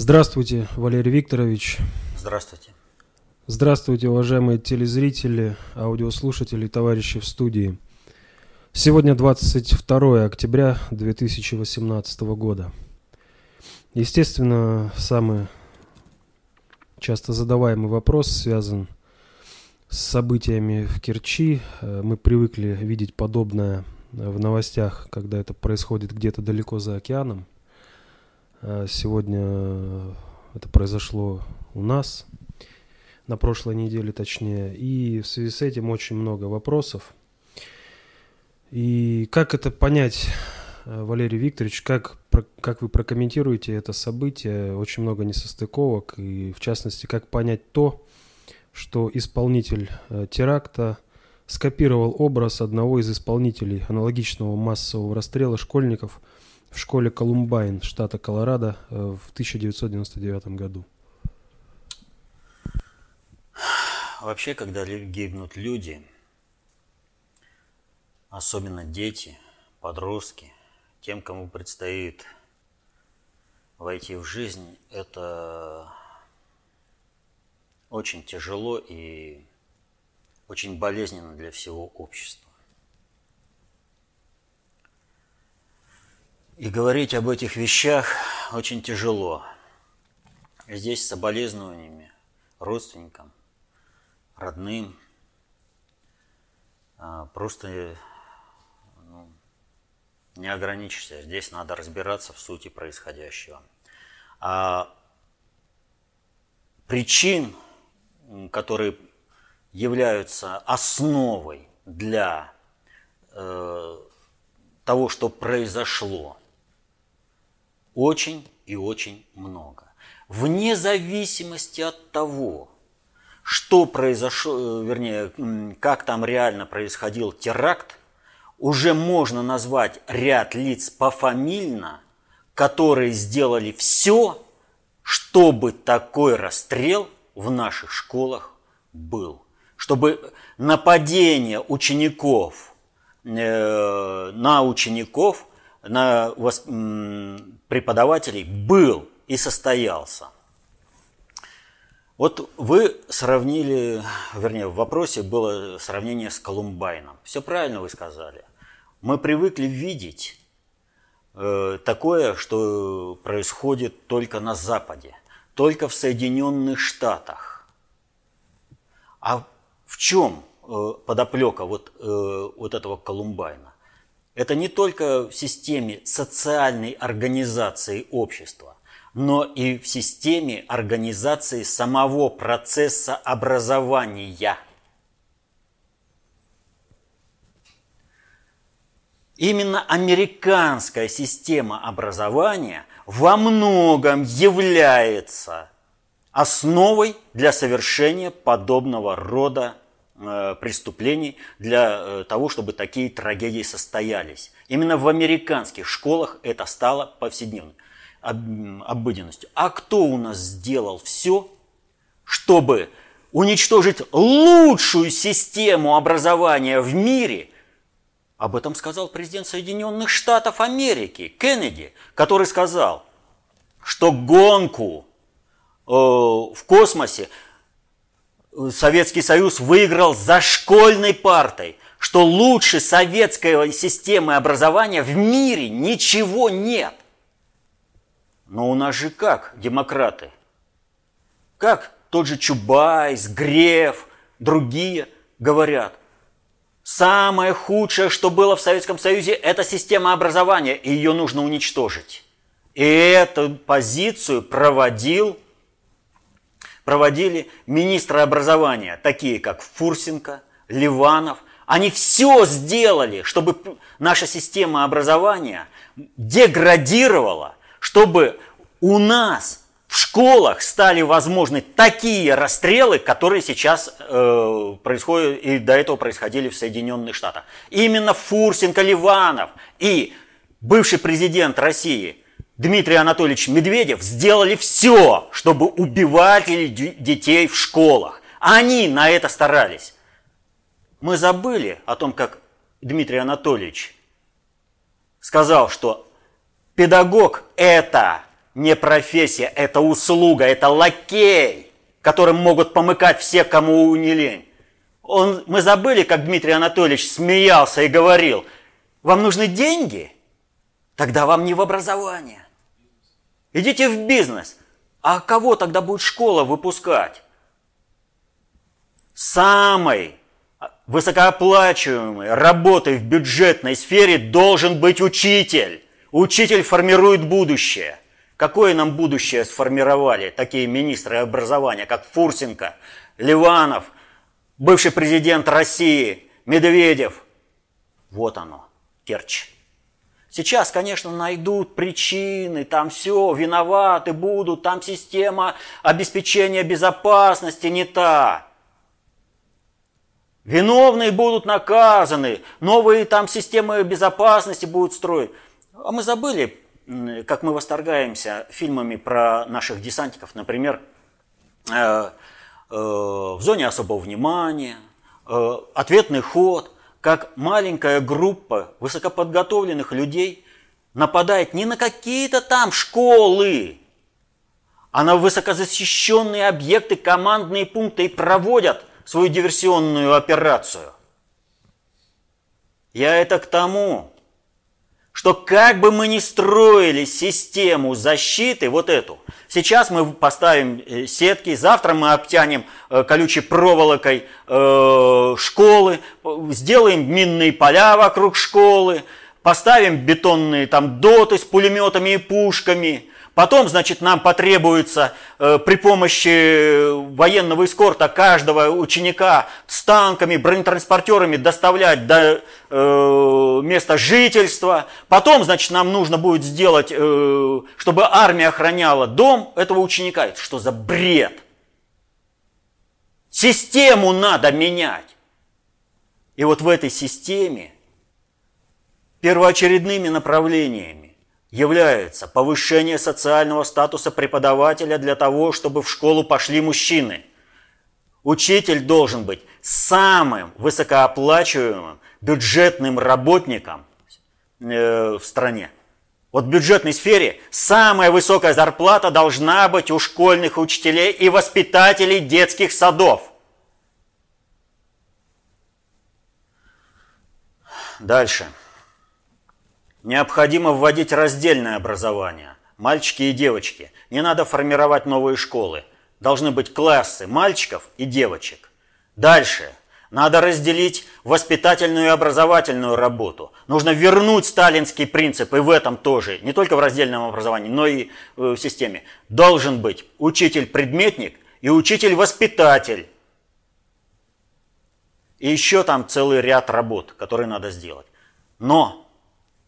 Здравствуйте, Валерий Викторович. Здравствуйте. Здравствуйте, уважаемые телезрители, аудиослушатели, товарищи в студии. Сегодня 22 октября 2018 года. Естественно, самый часто задаваемый вопрос связан с событиями в Керчи. Э, мы привыкли видеть подобное в новостях, когда это происходит где-то далеко за океаном. Э, сегодня это произошло у нас, на прошлой неделе точнее. И в связи с этим очень много вопросов. И как это понять, э, Валерий Викторович, как, как вы прокомментируете это событие? Очень много несостыковок. И в частности, как понять то, что исполнитель э, теракта скопировал образ одного из исполнителей аналогичного массового расстрела школьников в школе Колумбайн, штата Колорадо, э, в 1999 году. Вообще, когда гибнут люди, особенно дети, подростки, тем, кому предстоит войти в жизнь, это очень тяжело и очень болезненно для всего общества. И говорить об этих вещах очень тяжело. Здесь с соболезнованиями родственникам, родным. А, просто ну, не ограничишься. Здесь надо разбираться в сути происходящего. А причин, которые являются основой для э, того, что произошло, очень и очень много. Вне зависимости от того, что произошло, э, вернее, как там реально происходил теракт, уже можно назвать ряд лиц пофамильно, которые сделали все, чтобы такой расстрел в наших школах был. Чтобы нападение учеников э, на учеников на преподавателей был и состоялся. Вот вы сравнили, вернее, в вопросе было сравнение с Колумбайном. Все правильно вы сказали. Мы привыкли видеть э, такое, что происходит только на Западе, только в Соединенных Штатах. А в чем э, подоплека вот, э, вот этого Колумбайна? Это не только в системе социальной организации общества, но и в системе организации самого процесса образования. Именно американская система образования во многом является основой для совершения подобного рода преступлений для э, того, чтобы такие трагедии состоялись. Именно в американских школах это стало повседневной обыденностью. А кто у нас сделал все, чтобы уничтожить лучшую систему образования в мире? Об этом сказал президент Соединенных Штатов Америки Кеннеди, который сказал, что гонку э, в космосе Советский Союз выиграл за школьной партой, что лучше советской системы образования в мире ничего нет. Но у нас же как, демократы? Как тот же Чубайс, Греф, другие говорят, самое худшее, что было в Советском Союзе, это система образования, и ее нужно уничтожить. И эту позицию проводил проводили министры образования, такие как Фурсенко, Ливанов. Они все сделали, чтобы наша система образования деградировала, чтобы у нас в школах стали возможны такие расстрелы, которые сейчас э, происходят и до этого происходили в Соединенных Штатах. Именно Фурсенко, Ливанов и бывший президент России – Дмитрий Анатольевич Медведев сделали все, чтобы убивать детей в школах. Они на это старались. Мы забыли о том, как Дмитрий Анатольевич сказал, что педагог – это не профессия, это услуга, это лакей, которым могут помыкать все, кому не лень. Он, мы забыли, как Дмитрий Анатольевич смеялся и говорил, вам нужны деньги? Тогда вам не в образование. Идите в бизнес. А кого тогда будет школа выпускать? Самой высокооплачиваемой работой в бюджетной сфере должен быть учитель. Учитель формирует будущее. Какое нам будущее сформировали такие министры образования, как Фурсенко, Ливанов, бывший президент России, Медведев? Вот оно, Керчь. Сейчас, конечно, найдут причины, там все, виноваты будут, там система обеспечения безопасности не та. Виновные будут наказаны, новые там системы безопасности будут строить. А мы забыли, как мы восторгаемся фильмами про наших десантиков, например, э, э, в зоне особого внимания, э, ответный ход, как маленькая группа высокоподготовленных людей нападает не на какие-то там школы, а на высокозащищенные объекты, командные пункты и проводят свою диверсионную операцию. Я это к тому, что как бы мы ни строили систему защиты, вот эту, сейчас мы поставим э, сетки, завтра мы обтянем э, колючей проволокой э, школы, сделаем минные поля вокруг школы, поставим бетонные там доты с пулеметами и пушками – Потом, значит, нам потребуется э, при помощи военного эскорта каждого ученика с танками, бронетранспортерами доставлять до э, места жительства. Потом, значит, нам нужно будет сделать, э, чтобы армия охраняла дом этого ученика. Это что за бред? Систему надо менять. И вот в этой системе первоочередными направлениями является повышение социального статуса преподавателя для того, чтобы в школу пошли мужчины. Учитель должен быть самым высокооплачиваемым бюджетным работником э, в стране. Вот в бюджетной сфере самая высокая зарплата должна быть у школьных учителей и воспитателей детских садов. Дальше. Необходимо вводить раздельное образование. Мальчики и девочки. Не надо формировать новые школы. Должны быть классы мальчиков и девочек. Дальше. Надо разделить воспитательную и образовательную работу. Нужно вернуть сталинский принцип и в этом тоже, не только в раздельном образовании, но и э, в системе. Должен быть учитель-предметник и учитель-воспитатель. И еще там целый ряд работ, которые надо сделать. Но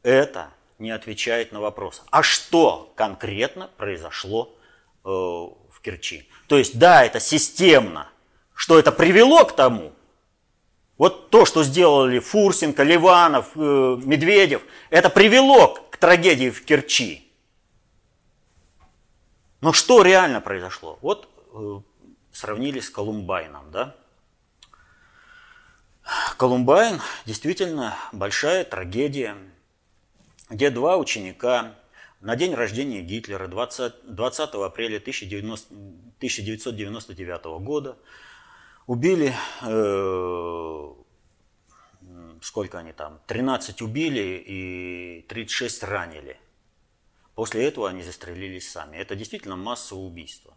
это не отвечает на вопрос, а что конкретно произошло э, в Керчи. То есть, да, это системно. Что это привело к тому? Вот то, что сделали Фурсенко, Ливанов, э, Медведев, это привело к трагедии в Керчи. Но что реально произошло? Вот э, сравнили с Колумбайном, да? Колумбайн действительно большая трагедия где два ученика на день рождения Гитлера 20, 20 апреля 1999 года убили, э, сколько они там, 13 убили и 36 ранили. После этого они застрелились сами. Это действительно массовое убийство.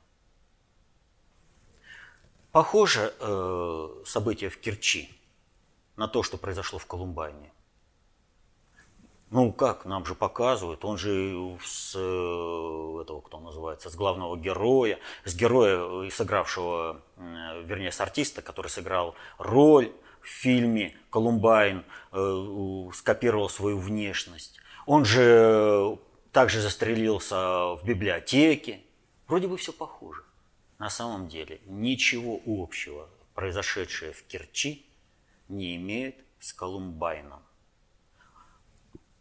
Похоже э, событие в Керчи на то, что произошло в Колумбайне. Ну как, нам же показывают, он же с э, этого, кто называется, с главного героя, с героя, э, сыгравшего, э, вернее, с артиста, который сыграл роль в фильме «Колумбайн», скопировал свою внешность. Он же также застрелился в библиотеке. Вроде бы все похоже. На самом деле ничего общего произошедшее в Керчи не имеет с Колумбайном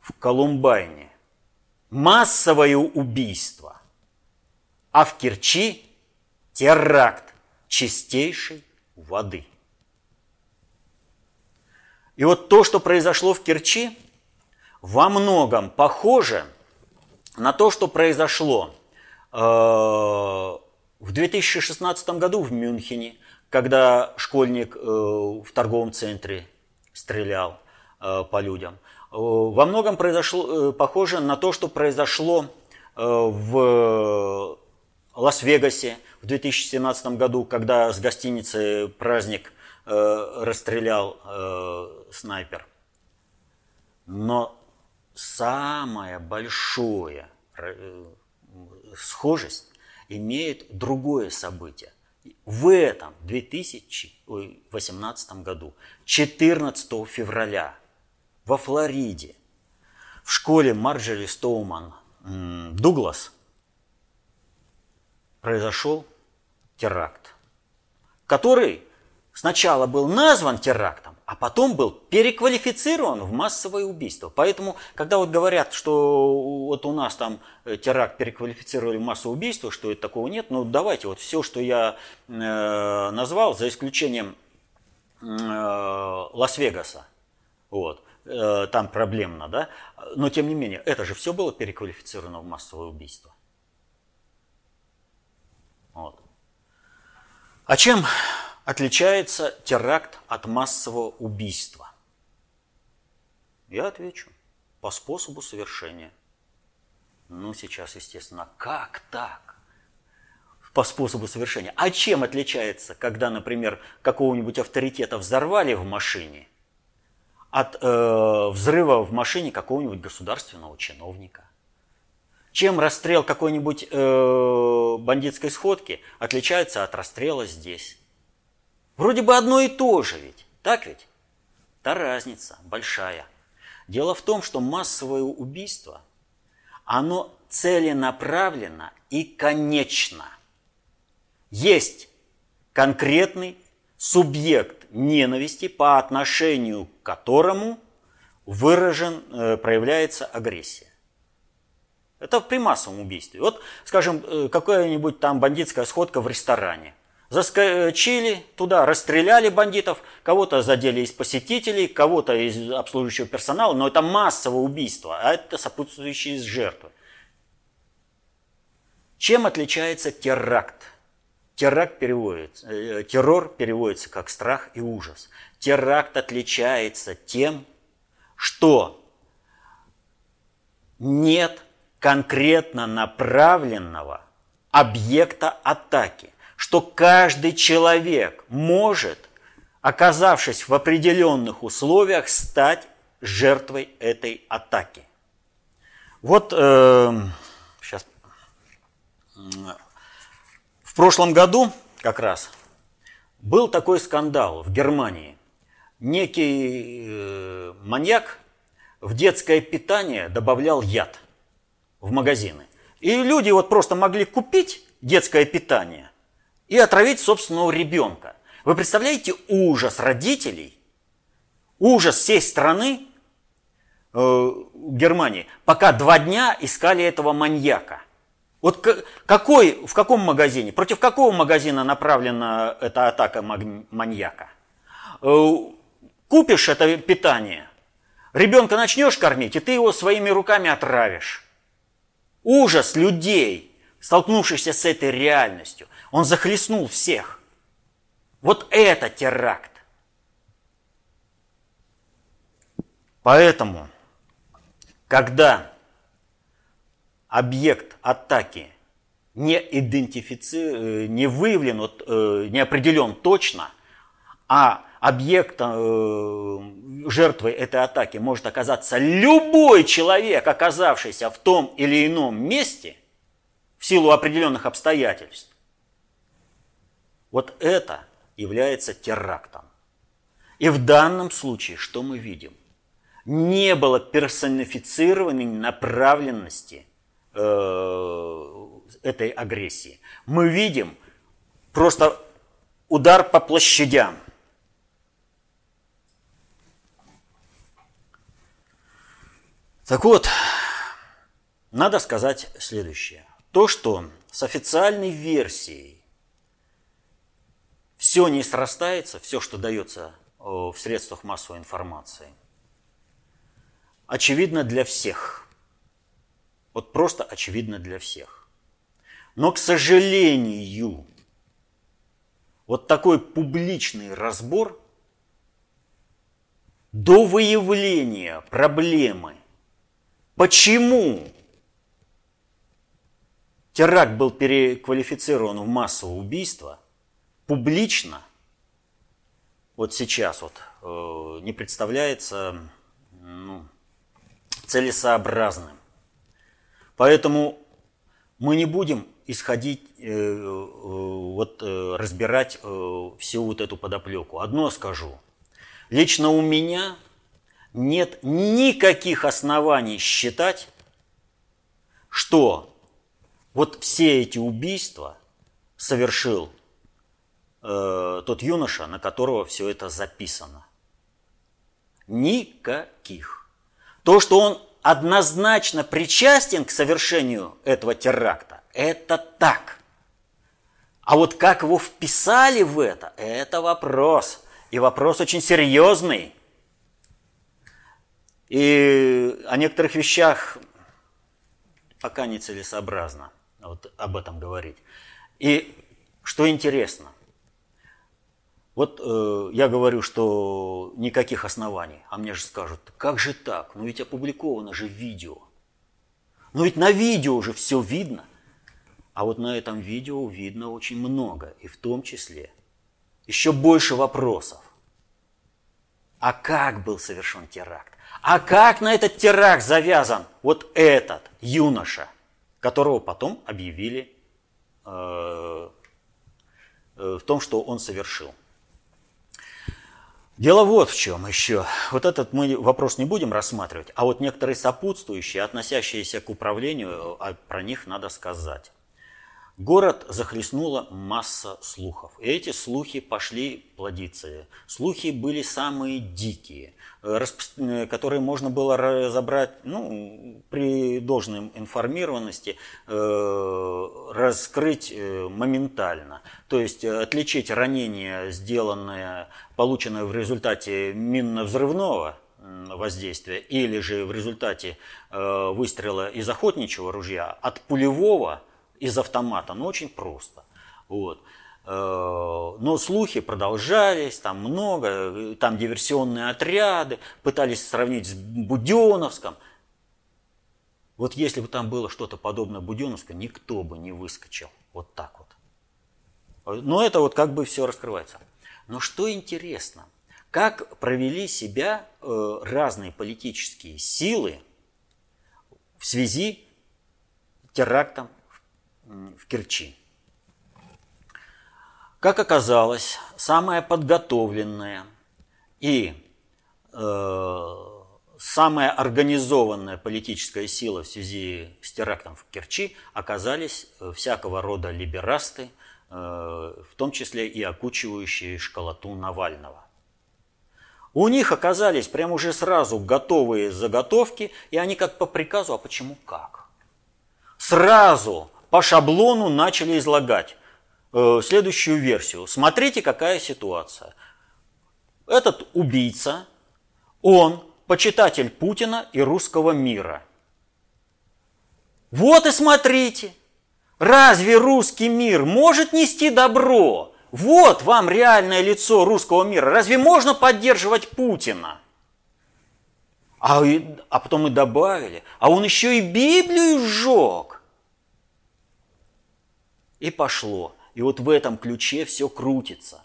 в Колумбайне. Массовое убийство, а в Керчи теракт чистейшей воды. И вот то, что произошло в Керчи, во многом похоже на то, что произошло в 2016 году в Мюнхене, когда школьник в торговом центре стрелял по людям, во многом произошло похоже на то, что произошло в Лас-Вегасе в 2017 году, когда с гостиницы «Праздник» расстрелял снайпер. Но самое большое э, схожесть имеет другое событие. В этом 2018 году, 14 февраля, во Флориде, в школе Марджери Стоуман. Дуглас. Произошел теракт, который сначала был назван терактом, а потом был переквалифицирован в массовое убийство. Поэтому, когда вот говорят, что вот у нас там э, теракт переквалифицировали в массовое убийство, что это такого нет, ну давайте вот все, что я э, назвал, за исключением э, Лас-Вегаса, вот, э, там проблемно, да, но тем не менее, это же все было переквалифицировано в массовое убийство. Вот. А чем отличается теракт от массового убийства? Я отвечу, по способу совершения. Ну, сейчас, естественно, как так? По способу совершения. А чем отличается, когда, например, какого-нибудь авторитета взорвали в машине, от э, взрыва в машине какого-нибудь государственного чиновника? Чем расстрел какой-нибудь э, бандитской сходки отличается от расстрела здесь? Вроде бы одно и то же ведь, так ведь? Та разница большая. Дело в том, что массовое убийство, оно целенаправленно и конечно. Есть конкретный субъект ненависти, по отношению которому выражен, э, проявляется агрессия. Это при массовом убийстве. Вот, скажем, э, какая-нибудь там бандитская сходка в ресторане – заскочили туда, расстреляли бандитов, кого-то задели из посетителей, кого-то из обслуживающего персонала, но это массовое убийство, а это сопутствующие жертвы. Чем отличается теракт? Теракт переводится, э, террор переводится как страх и ужас. Теракт отличается тем, что нет конкретно направленного объекта атаки что каждый человек может, оказавшись в определенных условиях, стать жертвой этой атаки. Вот э, сейчас в прошлом году как раз был такой скандал в Германии. Некий э, маньяк в детское питание добавлял яд в магазины. И люди вот просто могли купить детское питание и отравить собственного ребенка. Вы представляете ужас родителей, ужас всей страны э, Германии, пока два дня искали этого маньяка. Вот какой, в каком магазине, против какого магазина направлена эта атака маньяка? Э, купишь это питание, ребенка начнешь кормить, и ты его своими руками отравишь. Ужас людей, столкнувшихся с этой реальностью. Он захлестнул всех. Вот это теракт. Поэтому, когда объект атаки не идентифицирован, э, не выявлен, э, не определен точно, а объектом, э, жертвой этой атаки может оказаться любой человек, оказавшийся в том или ином месте в силу определенных обстоятельств, вот это является терактом. И в данном случае что мы видим? Не было персонифицированной направленности этой агрессии. Мы видим просто удар по площадям. Так вот, надо сказать следующее. То, что с официальной версией все не срастается, все, что дается э, в средствах массовой информации, очевидно для всех. Вот просто очевидно для всех. Но, к сожалению, вот такой публичный разбор до выявления проблемы, почему теракт был переквалифицирован в массовое убийство, публично, вот сейчас вот, э, не представляется ну, целесообразным. Поэтому мы не будем исходить, э, э, вот э, разбирать всю вот эту подоплеку. Одно скажу. Лично у меня нет никаких оснований считать, что вот все эти убийства совершил э, тот юноша, на которого все это записано. Никаких. То, что он однозначно причастен к совершению этого теракта, это так. А вот как его вписали в это, это вопрос. И вопрос очень серьезный. И о некоторых вещах пока нецелесообразно вот об этом говорить. И что интересно, вот э, я говорю, что никаких оснований, а мне же скажут, как же так? Ну ведь опубликовано же видео. Ну ведь на видео уже все видно. А вот на этом видео видно очень много, и в том числе еще больше вопросов. А как был совершен теракт? А как на этот теракт завязан вот этот юноша, которого потом объявили э, э, в том, что он совершил? Дело вот в чем еще. Вот этот мы вопрос не будем рассматривать, а вот некоторые сопутствующие, относящиеся к управлению, а про них надо сказать. Город захлестнула масса слухов. И эти слухи пошли плодиться. Слухи были самые дикие, э, которые можно было разобрать ну, при должной информированности, э, раскрыть э, моментально. То есть отличить ранение, сделанное, полученное в результате минно-взрывного воздействия или же в результате выстрела из охотничьего ружья от пулевого – из автомата, ну очень просто. Вот. Э, но слухи продолжались, там много, там диверсионные отряды, пытались сравнить с Буденовском. Вот если бы там было что-то подобное Буденовскому, никто бы не выскочил вот так вот. Но это вот как бы все раскрывается. Но что интересно, как провели себя э, разные политические силы в связи с терактом в Керчи. Как оказалось, самая подготовленная и э, самая организованная политическая сила в связи с терактом в Керчи оказались э, всякого рода либерасты, э, в том числе и окучивающие школоту Навального. У них оказались прямо уже сразу готовые заготовки, и они как по приказу, а почему как? Сразу по шаблону начали излагать э, следующую версию. Смотрите, какая ситуация. Этот убийца, он почитатель Путина и русского мира. Вот и смотрите, разве русский мир может нести добро? Вот вам реальное лицо русского мира. Разве можно поддерживать Путина? А, а потом и добавили, а он еще и Библию сжег. И пошло. И вот в этом ключе все крутится.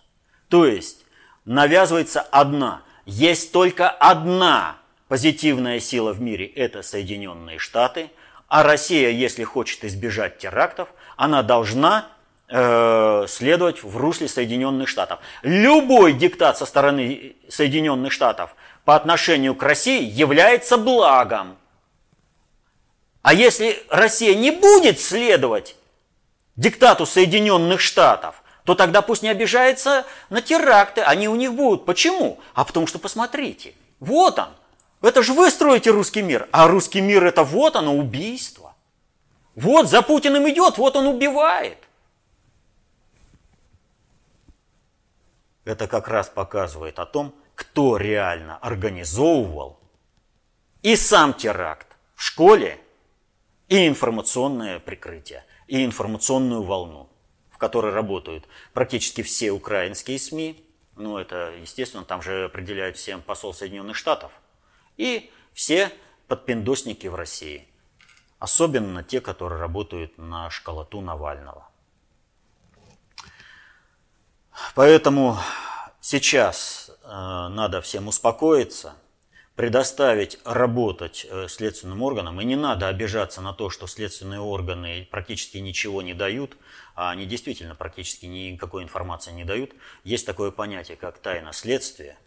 То есть навязывается одна. Есть только одна позитивная сила в мире – это Соединенные Штаты. А Россия, если хочет избежать терактов, она должна э, следовать в русле Соединенных Штатов. Любой диктат со стороны Соединенных Штатов по отношению к России является благом. А если Россия не будет следовать диктату Соединенных Штатов, то тогда пусть не обижается на теракты, они у них будут. Почему? А потому что посмотрите, вот он. Это же вы строите русский мир, а русский мир это вот оно, убийство. Вот за Путиным идет, вот он убивает. Это как раз показывает о том, кто реально организовывал и сам теракт в школе, и информационное прикрытие. И информационную волну, в которой работают практически все украинские СМИ, ну это, естественно, там же определяет всем посол Соединенных Штатов, и все подпиндосники в России, особенно те, которые работают на школоту Навального. Поэтому сейчас э, надо всем успокоиться – предоставить работать э, следственным органам, и не надо обижаться на то, что следственные органы практически ничего не дают, а они действительно практически никакой информации не дают. Есть такое понятие, как тайна следствия,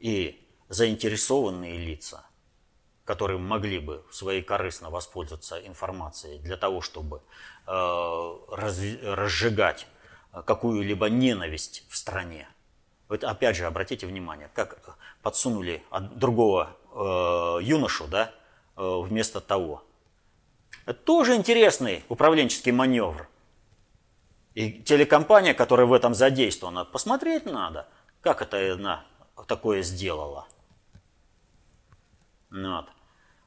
и заинтересованные лица, которые могли бы своей корыстно воспользоваться информацией для того, чтобы э, разжигать какую-либо ненависть в стране, вот опять же, обратите внимание, как подсунули от другого э, юношу, да, э, вместо того. Это тоже интересный управленческий маневр. И телекомпания, которая в этом задействована, посмотреть надо, как это она такое сделала. Ну вот.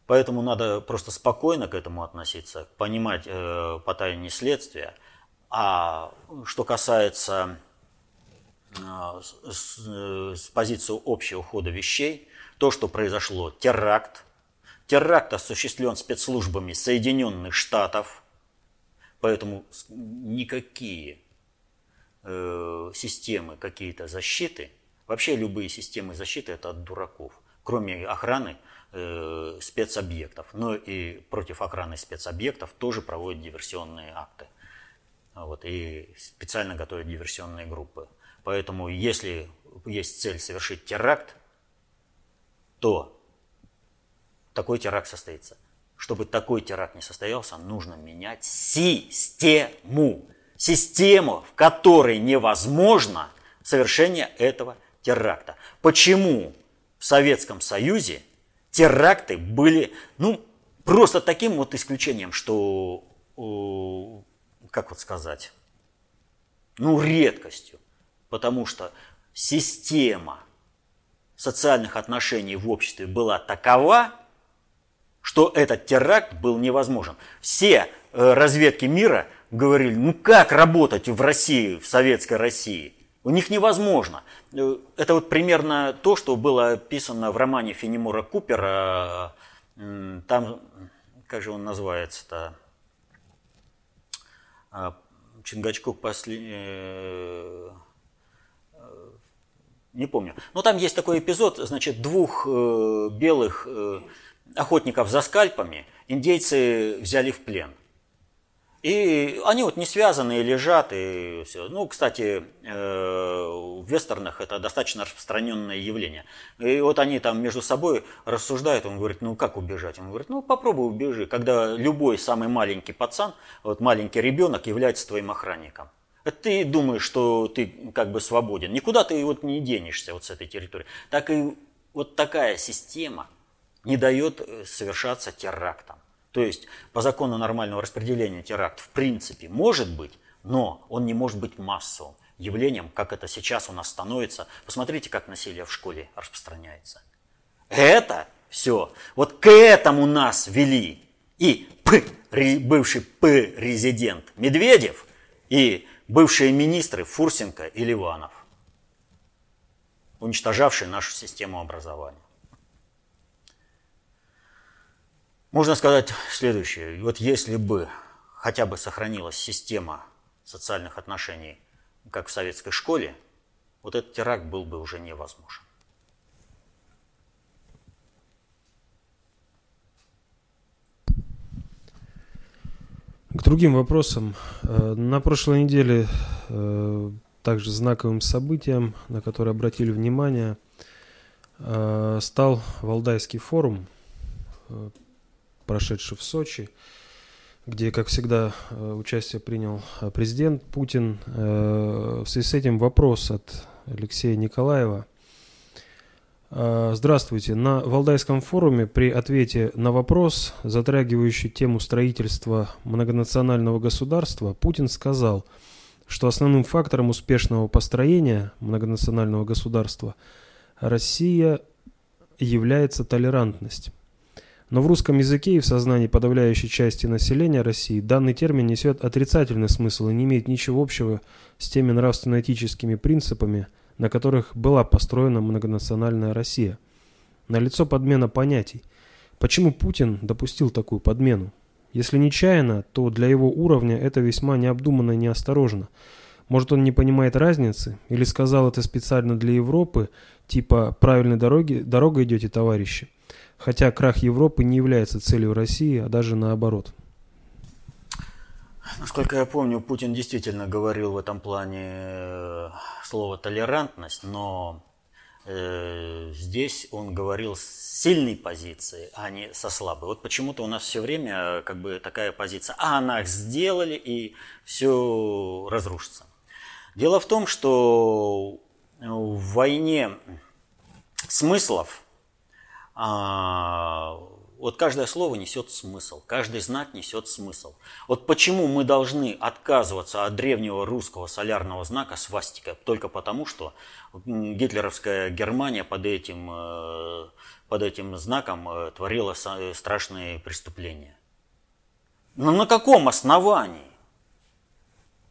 Поэтому надо просто спокойно к этому относиться, понимать э, по тайне следствия. А что касается с, э, с позиции общего хода вещей, то, что произошло, теракт. Теракт осуществлен спецслужбами Соединенных Штатов, поэтому никакие э, системы какие-то защиты, вообще любые системы защиты это от дураков, кроме охраны э, спецобъектов. Но и против охраны спецобъектов тоже проводят диверсионные акты. Вот, и специально готовят диверсионные группы. Поэтому если есть цель совершить теракт, то такой теракт состоится. Чтобы такой теракт не состоялся, нужно менять систему. Систему, в которой невозможно совершение этого теракта. Почему в Советском Союзе теракты были, ну, просто таким вот исключением, что, как вот сказать, ну, редкостью. Потому что система социальных отношений в обществе была такова, что этот теракт был невозможен. Все э, разведки мира говорили, ну как работать в России, в советской России? У них невозможно. Э, это вот примерно то, что было описано в романе Фенемора Купера. Там, как же он называется-то? Чингачкук после э, не помню. Но там есть такой эпизод, значит, двух э, белых э, охотников за скальпами индейцы взяли в плен. И они вот не связанные, лежат и все. Ну, кстати, э, в вестернах это достаточно распространенное явление. И вот они там между собой рассуждают, он говорит, ну как убежать? Он говорит, ну попробуй убежи, когда любой самый маленький пацан, вот маленький ребенок является твоим охранником. Ты думаешь, что ты как бы свободен. Никуда ты вот не денешься вот с этой территории. Так и вот такая система не дает э, совершаться терактам. То есть по закону нормального распределения теракт в принципе может быть, но он не может быть массовым явлением, как это сейчас у нас становится. Посмотрите, как насилие в школе распространяется. Это все. Вот к этому нас вели и П, бывший П-резидент Медведев, и бывшие министры Фурсенко и Ливанов, уничтожавшие нашу систему образования. Можно сказать следующее. Вот если бы хотя бы сохранилась система социальных отношений, как в советской школе, вот этот теракт был бы уже невозможен. К другим вопросам. Э, на прошлой неделе э, также знаковым событием, на которое обратили внимание, э, стал Валдайский форум, прошедший в Сочи, где, как всегда, участие принял президент Путин. В связи с этим вопрос от Алексея Николаева – здравствуйте. На Валдайском форуме при ответе на вопрос, затрагивающий тему строительства многонационального государства, Путин сказал, что основным фактором успешного построения многонационального государства Россия является толерантность. Но в русском языке и в сознании подавляющей части населения России данный термин несет отрицательный смысл и не имеет ничего общего с теми нравственно-этическими принципами, на которых была построена многонациональная Россия. Налицо подмена понятий. Почему Путин допустил такую подмену? Если нечаянно, то для его уровня это весьма необдуманно и неосторожно. Может он не понимает разницы? Или сказал это специально для Европы, типа «правильной дороги, дорогой идете, товарищи»? хотя крах Европы не является целью России, а даже наоборот. Насколько я помню, Путин действительно говорил в этом плане э, слово толерантность, но э, здесь он говорил с сильной позиции, а не со слабой. Вот почему-то у нас все время э, как бы такая позиция, а она сделали и все разрушится. Дело в том, что в войне смыслов а, вот каждое слово несет смысл, каждый знак несет смысл. Вот почему мы должны отказываться от древнего русского солярного знака свастика только потому, что гитлеровская Германия под этим, э, под этим знаком э, творила страшные преступления. Но на каком основании?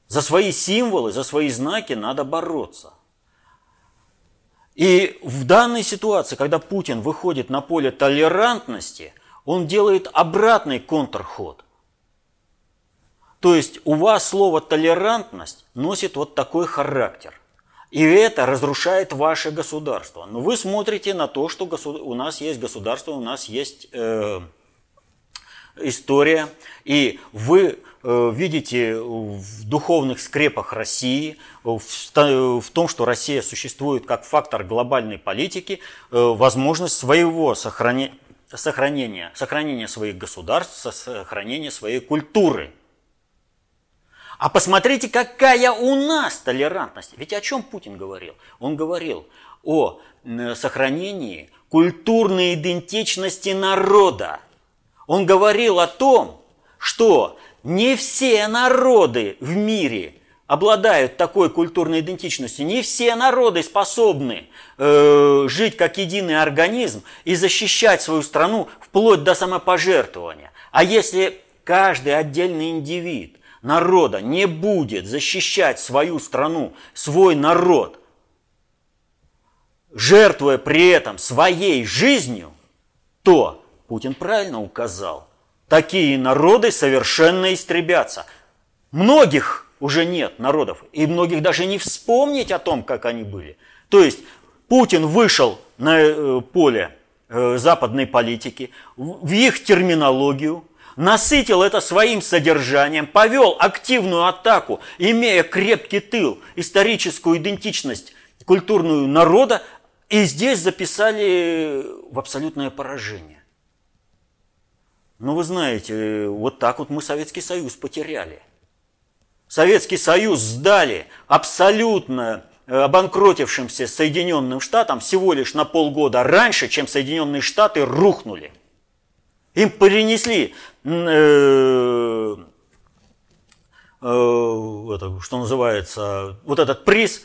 За свои символы, за свои знаки надо бороться. И в данной ситуации, когда Путин выходит на поле толерантности, он делает обратный контрход. То есть у вас слово толерантность носит вот такой характер. И это разрушает ваше государство. Но вы смотрите на то, что у нас есть государство, у нас есть э, история, и вы Э, видите в духовных скрепах России, в том, что Россия существует как фактор глобальной политики, э, возможность своего сохранения, сохранения, сохранения своих государств, сохранения своей культуры. А посмотрите, какая у нас толерантность. Ведь о чем Путин говорил? Он говорил о сохранении культурной идентичности народа. Он говорил о том, что не все народы в мире обладают такой культурной идентичностью. Не все народы способны э, жить как единый организм и защищать свою страну вплоть до самопожертвования. А если каждый отдельный индивид народа не будет защищать свою страну, свой народ, жертвуя при этом своей жизнью, то Путин правильно указал, такие народы совершенно истребятся. Многих уже нет народов, и многих даже не вспомнить о том, как они были. То есть Путин вышел на э, поле э, западной политики, в их терминологию, насытил это своим содержанием, повел активную атаку, имея крепкий тыл, историческую идентичность культурную народа, и здесь записали в абсолютное поражение. Ну, вы знаете, вот так вот мы Советский Союз потеряли. Советский Союз сдали абсолютно э, обанкротившимся Соединенным Штатам всего лишь на полгода раньше, чем Соединенные Штаты рухнули. Им перенесли, э, э, что называется, вот этот приз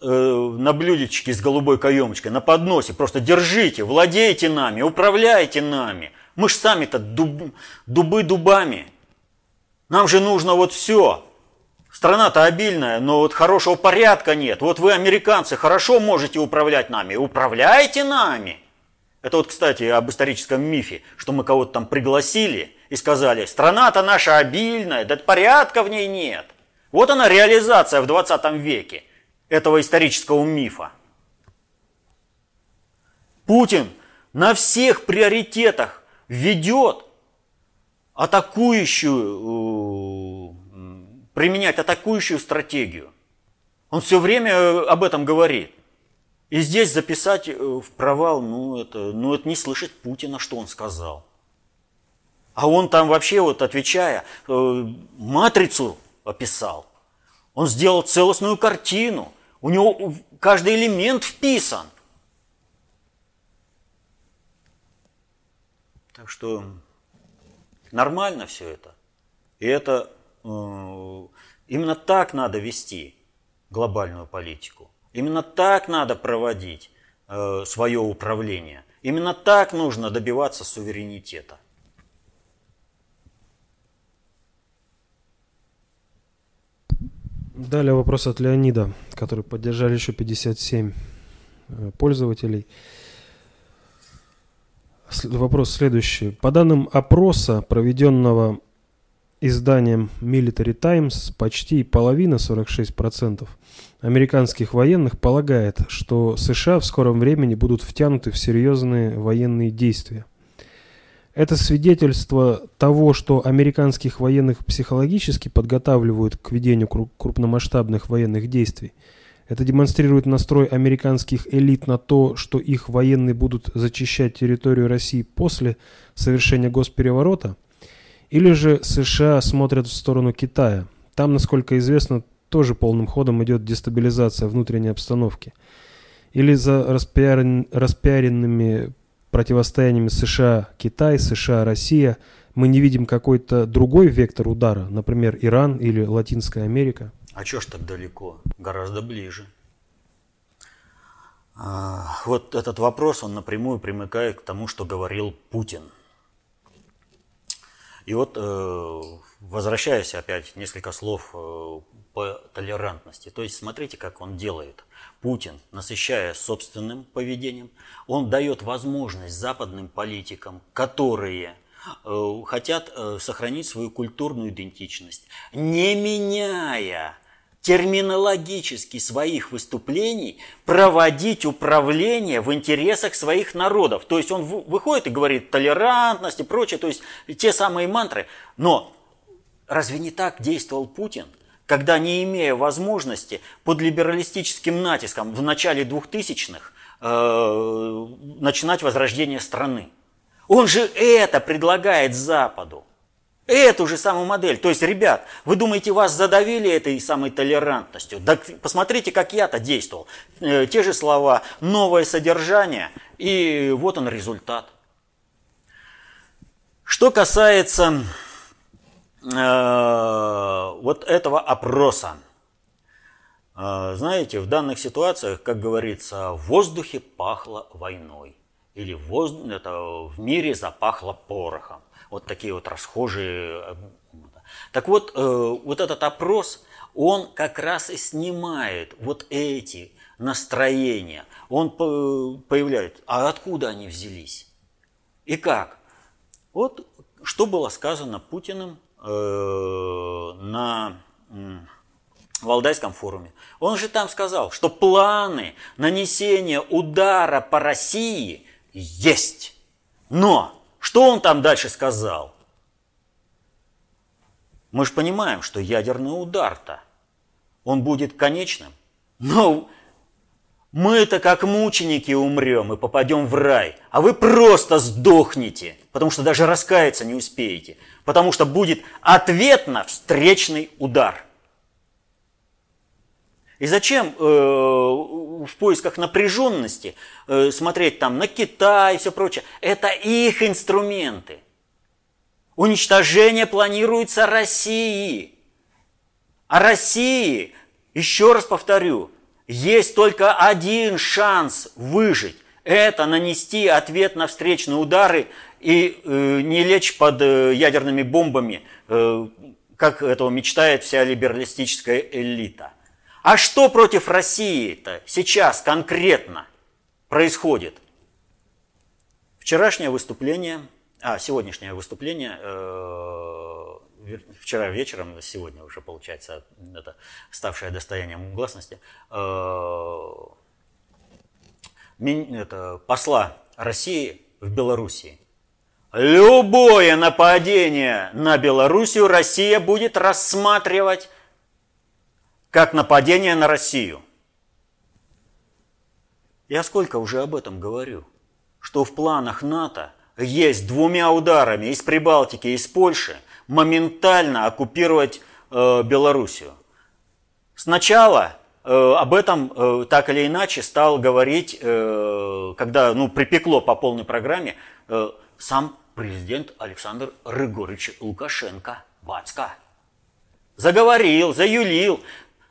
э, на блюдечке с голубой каемочкой, на подносе. Просто держите, владейте нами, управляйте нами – мы ж сами-то дуб, дубы дубами. Нам же нужно вот все. Страна-то обильная, но вот хорошего порядка нет. Вот вы, американцы, хорошо можете управлять нами. Управляйте нами. Это вот, кстати, об историческом мифе, что мы кого-то там пригласили и сказали, страна-то наша обильная, да порядка в ней нет. Вот она реализация в 20 веке этого исторического мифа. Путин на всех приоритетах ведет атакующую, э, применять атакующую стратегию. Он все время э, об этом говорит. И здесь записать э, в провал, ну это, ну это не слышать Путина, что он сказал. А он там вообще, вот отвечая, матрицу описал. Он сделал целостную картину. У него каждый элемент вписан. Так что нормально все это. И это э, именно так надо вести глобальную политику. Именно так надо проводить э, свое управление. Именно так нужно добиваться суверенитета. Далее вопрос от Леонида, который поддержали еще 57 э, пользователей. Вопрос следующий. По данным опроса, проведенного изданием Military Times, почти половина, 46%, американских военных полагает, что США в скором времени будут втянуты в серьезные военные действия. Это свидетельство того, что американских военных психологически подготавливают к ведению крупномасштабных военных действий. Это демонстрирует настрой американских элит на то, что их военные будут зачищать территорию России после совершения госпереворота. Или же США смотрят в сторону Китая. Там, насколько известно, тоже полным ходом идет дестабилизация внутренней обстановки. Или за распиарен, распиаренными противостояниями США-Китай, США-Россия мы не видим какой-то другой вектор удара, например, Иран или Латинская Америка? А чё ж так далеко? Гораздо ближе. А, вот этот вопрос, он напрямую примыкает к тому, что говорил Путин. И вот, э, возвращаясь опять несколько слов э, по толерантности. То есть смотрите, как он делает. Путин, насыщая собственным поведением, он дает возможность западным политикам, которые э, хотят сохранить свою культурную идентичность, не меняя терминологически своих выступлений проводить управление в интересах своих народов. То есть он выходит и говорит толерантность и прочее, то есть те самые мантры. Но разве не так действовал Путин – когда, не имея возможности под либералистическим натиском в начале 2000-х э, начинать возрождение страны. Он же это предлагает Западу. Эту же самую модель. То есть, ребят, вы думаете, вас задавили этой самой толерантностью? Да посмотрите, как я-то действовал. Э, те же слова, новое содержание, и вот он результат. Что касается Э, вот этого опроса. Э, знаете, в данных ситуациях, как говорится, в воздухе пахло войной. Или воздух, это, в мире запахло порохом. Вот такие вот расхожие. Э, так вот, вот этот опрос, он как раз и снимает вот эти настроения. Он появляет, а откуда они взялись? И как? Вот что было сказано Путиным Э, на Валдайском форуме. Он же там сказал, что планы нанесения удара по России есть. Но что он там дальше сказал? Мы же понимаем, что ядерный удар-то, он будет конечным. Но мы-то как мученики умрем и попадем в рай, а вы просто сдохнете, потому что даже раскаяться не успеете потому что будет ответно встречный удар. И зачем э, в поисках напряженности э, смотреть там на Китай и все прочее? Это их инструменты. Уничтожение планируется России. А России, еще раз повторю, есть только один шанс выжить. Это нанести ответ на встречные удары и э, не лечь под э, ядерными бомбами, э, как этого мечтает вся либералистическая элита. А что против России-то сейчас конкретно происходит? Вчерашнее выступление, а, сегодняшнее выступление, э, вчера вечером, сегодня уже получается, это ставшее достоянием гласности, э, это, посла России в Белоруссии. Любое нападение на Белоруссию Россия будет рассматривать как нападение на Россию. Я сколько уже об этом говорю, что в планах НАТО есть двумя ударами из Прибалтики из Польши моментально оккупировать э, Белоруссию. Сначала э, об этом э, так или иначе стал говорить, э, когда ну, припекло по полной программе, э, сам президент Александр Рыгорович Лукашенко, Бацка. Заговорил, заюлил,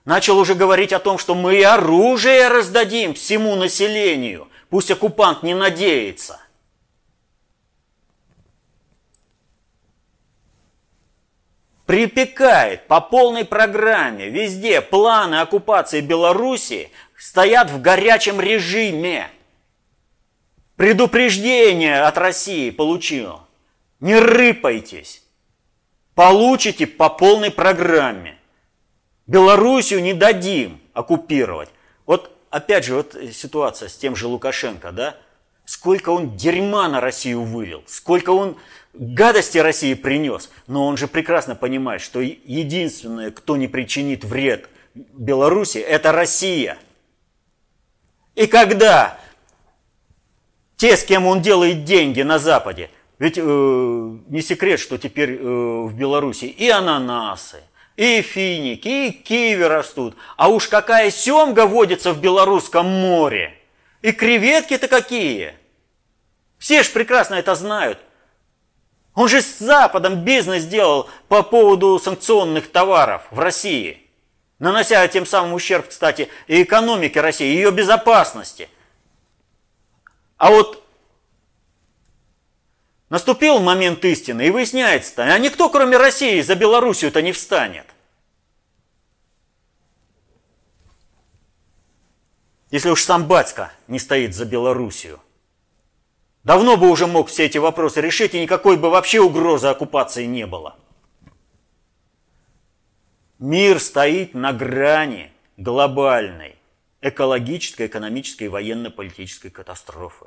начал уже говорить о том, что мы оружие раздадим всему населению, Пусть оккупант не надеется. Припекает по полной программе. Везде планы оккупации Белоруссии стоят в горячем режиме. Предупреждение от России получил. Не рыпайтесь. Получите по полной программе. Белоруссию не дадим оккупировать. Вот опять же, вот ситуация с тем же Лукашенко, да? Сколько он дерьма на Россию вылил, сколько он гадости России принес. Но он же прекрасно понимает, что единственное, кто не причинит вред Беларуси, это Россия. И когда те, с кем он делает деньги на Западе, ведь э, не секрет, что теперь э, в Беларуси и ананасы, и финики, и киви растут. А уж какая семга водится в Белорусском море. И креветки-то какие. Все ж прекрасно это знают. Он же с Западом бизнес сделал по поводу санкционных товаров в России. Нанося тем самым ущерб, кстати, и экономике России, и ее безопасности. А вот Наступил момент истины, и выясняется, а никто, кроме России, за Белоруссию-то не встанет. Если уж сам батька не стоит за Белоруссию. Давно бы уже мог все эти вопросы решить, и никакой бы вообще угрозы оккупации не было. Мир стоит на грани глобальной экологической, экономической и военно-политической катастрофы.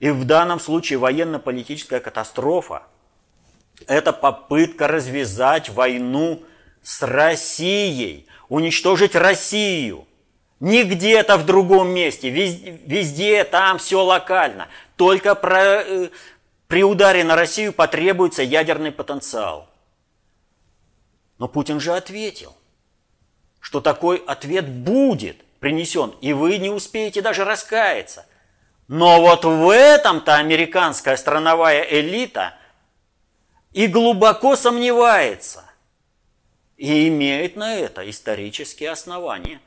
И в данном случае военно-политическая катастрофа – это попытка развязать войну с Россией, уничтожить Россию. Не где-то в другом месте, везде, везде там все локально. Только про, э, при ударе на Россию потребуется ядерный потенциал. Но Путин же ответил, что такой ответ будет принесен, и вы не успеете даже раскаяться. Но вот в этом-то американская страновая элита и глубоко сомневается. И имеет на это исторические основания.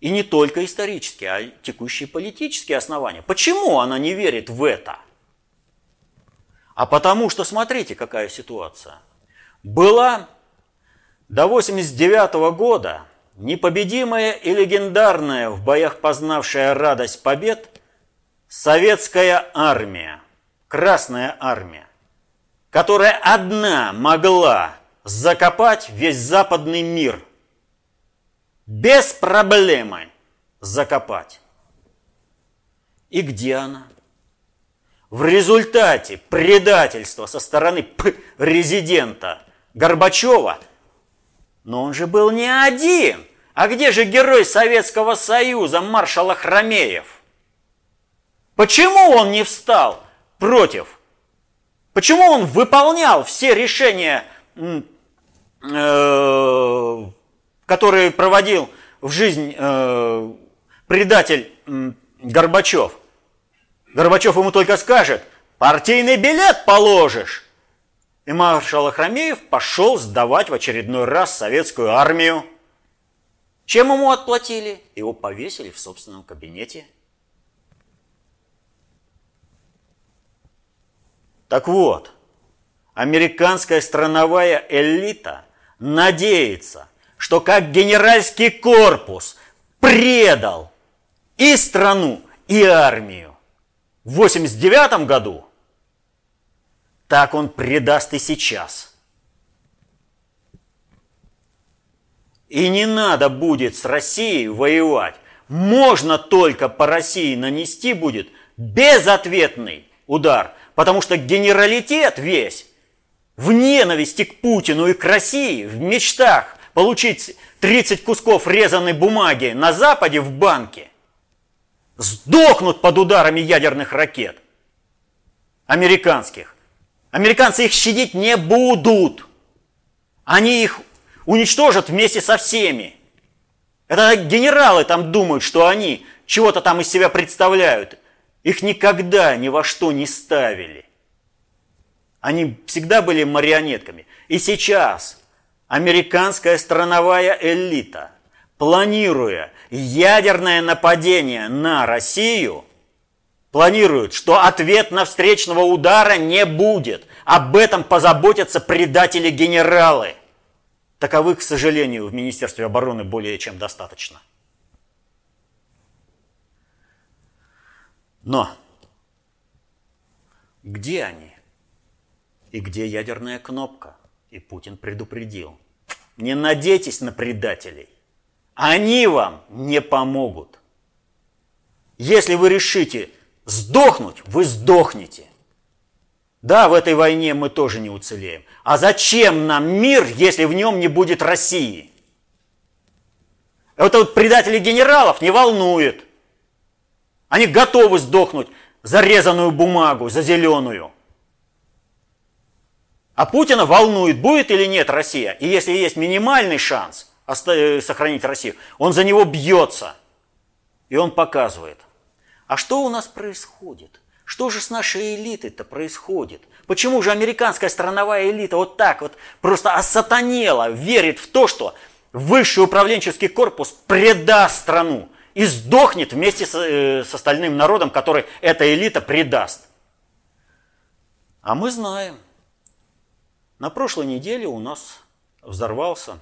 И не только исторические, а текущие политические основания. Почему она не верит в это? А потому что, смотрите, какая ситуация. Была до 89 -го года непобедимая и легендарная в боях познавшая радость побед Советская армия, Красная армия, которая одна могла закопать весь западный мир. Без проблемы закопать. И где она? В результате предательства со стороны резидента Горбачева, но он же был не один. А где же герой Советского Союза маршал Хромеев? Почему он не встал против? Почему он выполнял все решения, э, которые проводил в жизнь э, предатель Горбачев? Горбачев ему только скажет, партийный билет положишь. И маршал Ахрамеев пошел сдавать в очередной раз советскую армию. Чем ему отплатили? Его повесили в собственном кабинете. Так вот, американская страновая элита надеется, что как генеральский корпус предал и страну, и армию в 89 году, так он предаст и сейчас. И не надо будет с Россией воевать. Можно только по России нанести будет безответный удар – Потому что генералитет весь в ненависти к Путину и к России, в мечтах получить 30 кусков резаной бумаги на Западе в банке, сдохнут под ударами ядерных ракет американских. Американцы их щадить не будут. Они их уничтожат вместе со всеми. Это генералы там думают, что они чего-то там из себя представляют. Их никогда ни во что не ставили. Они всегда были марионетками. И сейчас американская страновая элита, планируя ядерное нападение на Россию, планируют, что ответно встречного удара не будет. Об этом позаботятся предатели-генералы. Таковых, к сожалению, в Министерстве обороны более чем достаточно. Но где они? И где ядерная кнопка? И Путин предупредил. Не надейтесь на предателей. Они вам не помогут. Если вы решите сдохнуть, вы сдохнете. Да, в этой войне мы тоже не уцелеем. А зачем нам мир, если в нем не будет России? Это вот предатели генералов не волнует. Они готовы сдохнуть за резаную бумагу, за зеленую. А Путина волнует, будет или нет Россия. И если есть минимальный шанс сохранить Россию, он за него бьется. И он показывает. А что у нас происходит? Что же с нашей элитой-то происходит? Почему же американская страновая элита вот так вот просто осатанела, верит в то, что высший управленческий корпус предаст страну? И сдохнет вместе с, э, с остальным народом, который эта элита предаст. А мы знаем, на прошлой неделе у нас взорвался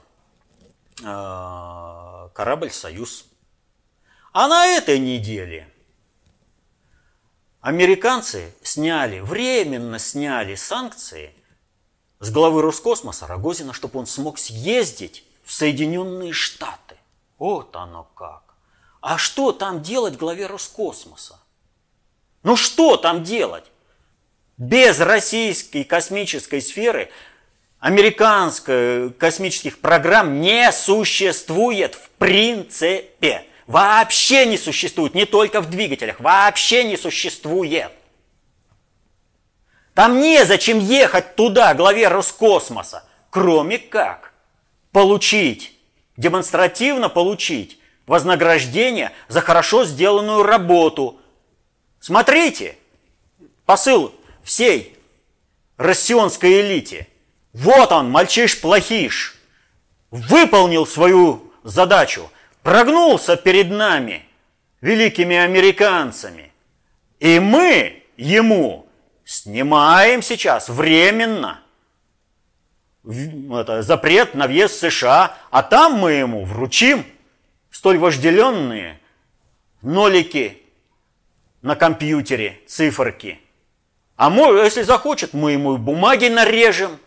э, корабль «Союз». А на этой неделе американцы сняли, временно сняли санкции с главы Роскосмоса Рогозина, чтобы он смог съездить в Соединенные Штаты. Вот оно как. А что там делать главе Роскосмоса? Ну что там делать? Без российской космической сферы американских космических программ не существует в принципе. Вообще не существует, не только в двигателях, вообще не существует. Там незачем ехать туда, главе Роскосмоса, кроме как получить, демонстративно получить вознаграждение за хорошо сделанную работу. Смотрите, посыл всей россионской элите. Вот он, мальчиш-плохиш, выполнил свою задачу, прогнулся перед нами, великими американцами. И мы ему снимаем сейчас временно это, запрет на въезд в США, а там мы ему вручим столь вожделенные нолики на компьютере, циферки. А мы, если захочет, мы ему бумаги нарежем.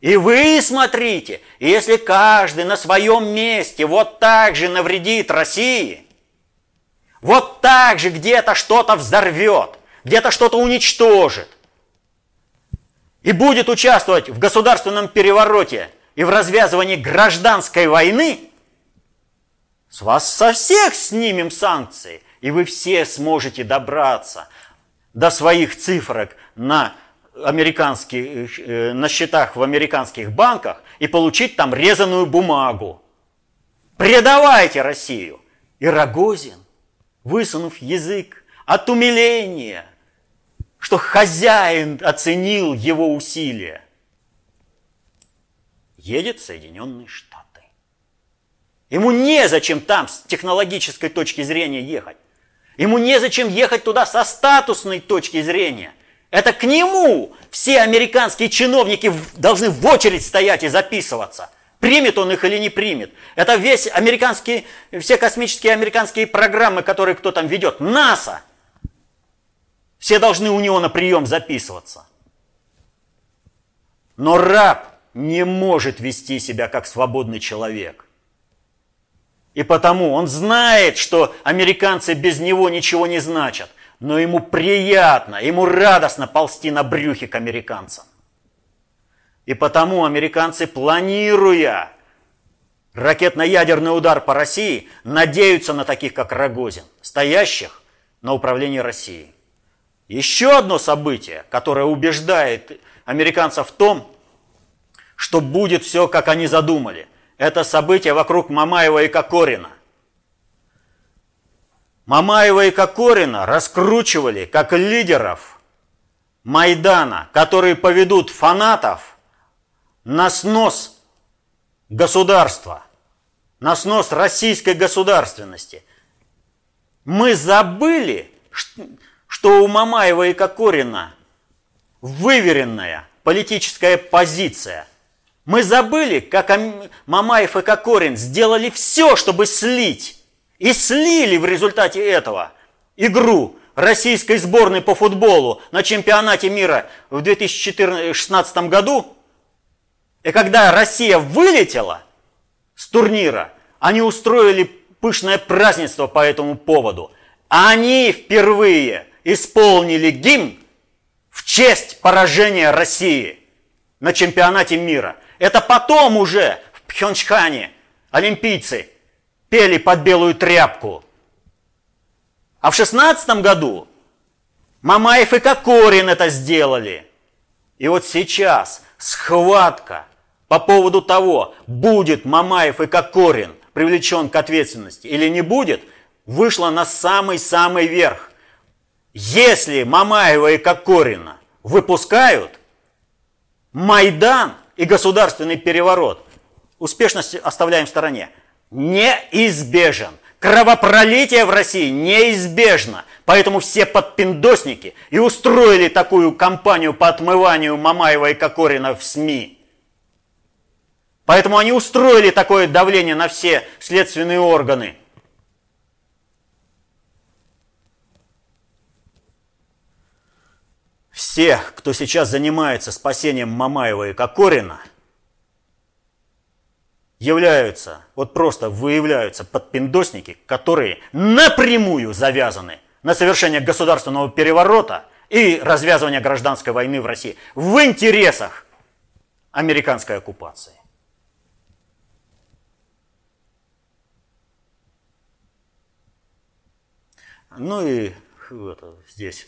И вы смотрите, если каждый на своем месте вот так же навредит России, вот так же где-то что-то взорвет, где-то что-то уничтожит, и будет участвовать в государственном перевороте и в развязывании гражданской войны – с вас со всех снимем санкции, и вы все сможете добраться до своих цифрок на, американских, э, на счетах в американских банках и получить там резаную бумагу. Предавайте Россию. И Рогозин, высунув язык от умиления, что хозяин оценил его усилия, едет в Соединенные Штаты. Ему незачем там с технологической точки зрения ехать. Ему незачем ехать туда со статусной точки зрения. Это к нему все американские чиновники должны в очередь стоять и записываться. Примет он их или не примет. Это весь американские, все космические американские программы, которые кто там ведет. НАСА. Все должны у него на прием записываться. Но раб не может вести себя как свободный человек – и потому он знает, что американцы без него ничего не значат. Но ему приятно, ему радостно ползти на брюхе к американцам. И потому американцы, планируя ракетно-ядерный удар по России, надеются на таких, как Рогозин, стоящих на управлении Россией. Еще одно событие, которое убеждает американцев в том, что будет все, как они задумали это событие вокруг Мамаева и Кокорина. Мамаева и Кокорина раскручивали как лидеров Майдана, которые поведут фанатов на снос государства, на снос российской государственности. Мы забыли, что у Мамаева и Кокорина выверенная политическая позиция. Мы забыли, как Мамаев и Кокорин сделали все, чтобы слить. И слили в результате этого игру российской сборной по футболу на чемпионате мира в 2016 году. И когда Россия вылетела с турнира, они устроили пышное празднество по этому поводу. Они впервые исполнили гимн в честь поражения России на чемпионате мира. Это потом уже в Пхенчхане олимпийцы пели под белую тряпку. А в шестнадцатом году Мамаев и Кокорин это сделали. И вот сейчас схватка по поводу того, будет Мамаев и Кокорин привлечен к ответственности или не будет, вышла на самый-самый верх. Если Мамаева и Кокорина выпускают, Майдан и государственный переворот, успешность оставляем в стороне, неизбежен. Кровопролитие в России неизбежно. Поэтому все подпиндосники и устроили такую кампанию по отмыванию Мамаева и Кокорина в СМИ. Поэтому они устроили такое давление на все следственные органы – всех, кто сейчас занимается спасением Мамаева и Кокорина, являются, вот просто выявляются подпиндосники, которые напрямую завязаны на совершение государственного переворота и развязывание гражданской войны в России в интересах американской оккупации. Ну и это, здесь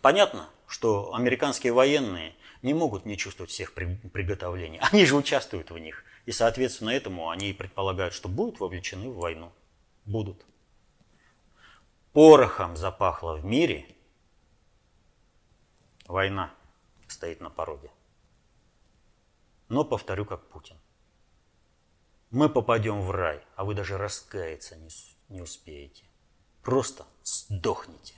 понятно, что американские военные не могут не чувствовать всех приготовлений. Они же участвуют в них. И, соответственно, этому они предполагают, что будут вовлечены в войну. Будут. Порохом запахло в мире. Война стоит на пороге. Но повторю, как Путин. Мы попадем в рай, а вы даже раскаяться не, не успеете. Просто сдохните.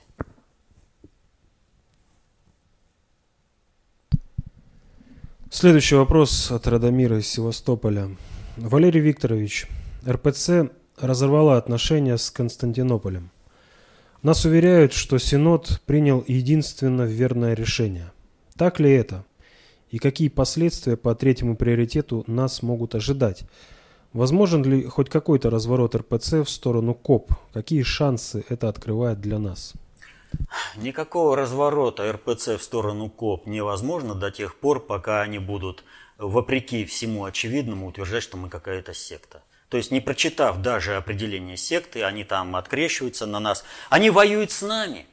Следующий вопрос от Радомира из Севастополя. Валерий Викторович, РПЦ разорвала отношения с Константинополем. Нас уверяют, что Синод принял единственно верное решение. Так ли это? И какие последствия по третьему приоритету нас могут ожидать? Возможен ли хоть какой-то разворот РПЦ в сторону КОБ? Какие шансы это открывает для нас? Никакого разворота РПЦ в сторону КОБ невозможно до тех пор, пока они будут, вопреки всему очевидному, утверждать, что мы какая-то секта. То есть, не прочитав даже определение секты, они там открещиваются на нас. Они воюют с нами.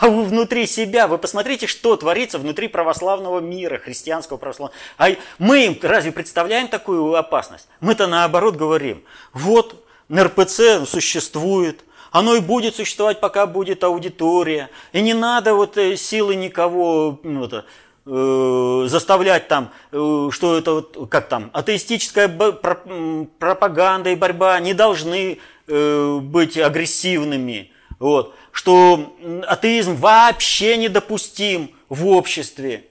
А вы внутри себя, вы посмотрите, что творится внутри православного мира, христианского православного. А мы им разве представляем такую опасность? Мы-то наоборот говорим, вот РПЦ существует, оно и будет существовать, пока будет аудитория. И не надо вот э, силы никого это, э, заставлять там, э, что это вот, как там, атеистическая пропаганда и борьба не должны э, быть агрессивными. Вот, что атеизм вообще недопустим в обществе.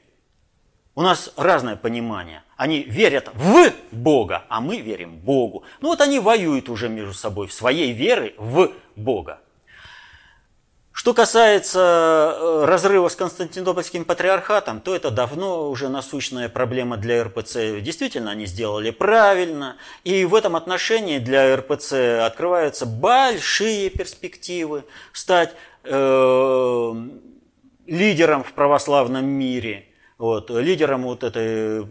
У нас разное понимание. Они верят в Бога, а мы верим Богу. Ну вот они воюют уже между собой в своей веры в Бога. Что касается э, разрыва с Константинопольским патриархатом, то это давно уже насущная проблема для РПЦ. Действительно, они сделали правильно. И в этом отношении для РПЦ открываются большие перспективы стать э, лидером в православном мире – вот, лидером вот этой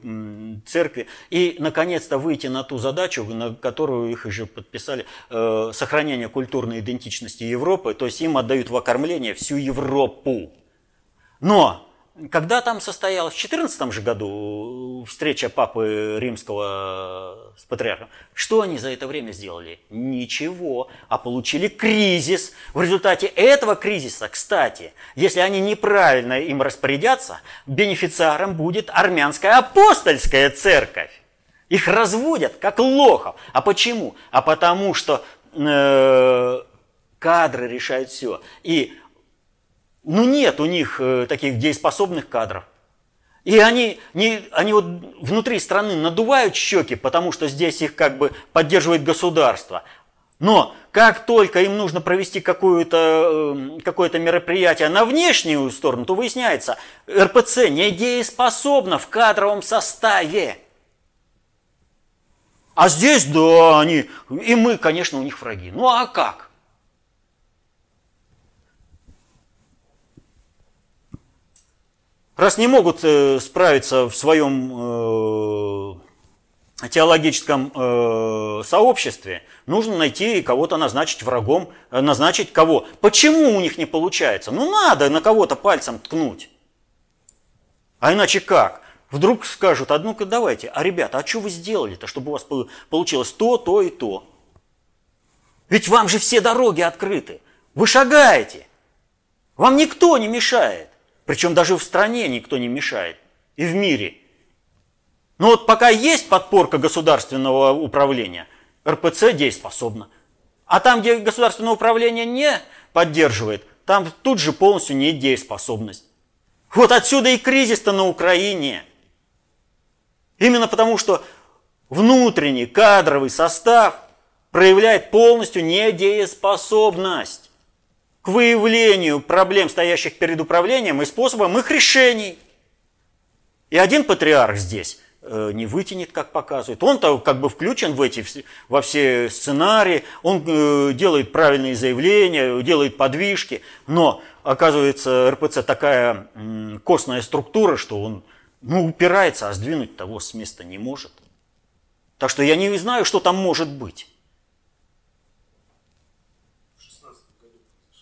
церкви, и, наконец-то, выйти на ту задачу, на которую их уже подписали, э, сохранение культурной идентичности Европы, то есть им отдают в окормление всю Европу. Но когда там состоялась, в 2014 же году встреча Папы Римского с патриархом, что они за это время сделали? Ничего, а получили кризис. В результате этого кризиса, кстати, если они неправильно им распорядятся, бенефициаром будет армянская апостольская церковь. Их разводят как лохов. А почему? А потому что э, кадры решают все. И ну нет у них э, таких дееспособных кадров. И они, не, они вот внутри страны надувают щеки, потому что здесь их как бы поддерживает государство. Но как только им нужно провести какое-то э, какое мероприятие на внешнюю сторону, то выясняется, РПЦ недееспособна в кадровом составе. А здесь, да, они, и мы, конечно, у них враги. Ну а как? Раз не могут э, справиться в своем э, теологическом э, сообществе, нужно найти кого-то назначить врагом, назначить кого. Почему у них не получается? Ну надо на кого-то пальцем ткнуть. А иначе как? Вдруг скажут, а ну-ка давайте, а ребята, а что вы сделали-то, чтобы у вас получилось то, то и то? Ведь вам же все дороги открыты. Вы шагаете. Вам никто не мешает. Причем даже в стране никто не мешает. И в мире. Но вот пока есть подпорка государственного управления, РПЦ дееспособна. А там, где государственное управление не поддерживает, там тут же полностью не дееспособность. Вот отсюда и кризис-то на Украине. Именно потому, что внутренний кадровый состав проявляет полностью недееспособность к выявлению проблем, стоящих перед управлением, и способом их решений. И один патриарх здесь э, не вытянет, как показывает. Он-то как бы включен в эти, во все сценарии, он э, делает правильные заявления, делает подвижки, но оказывается РПЦ такая костная структура, что он ну, упирается, а сдвинуть того с места не может. Так что я не знаю, что там может быть.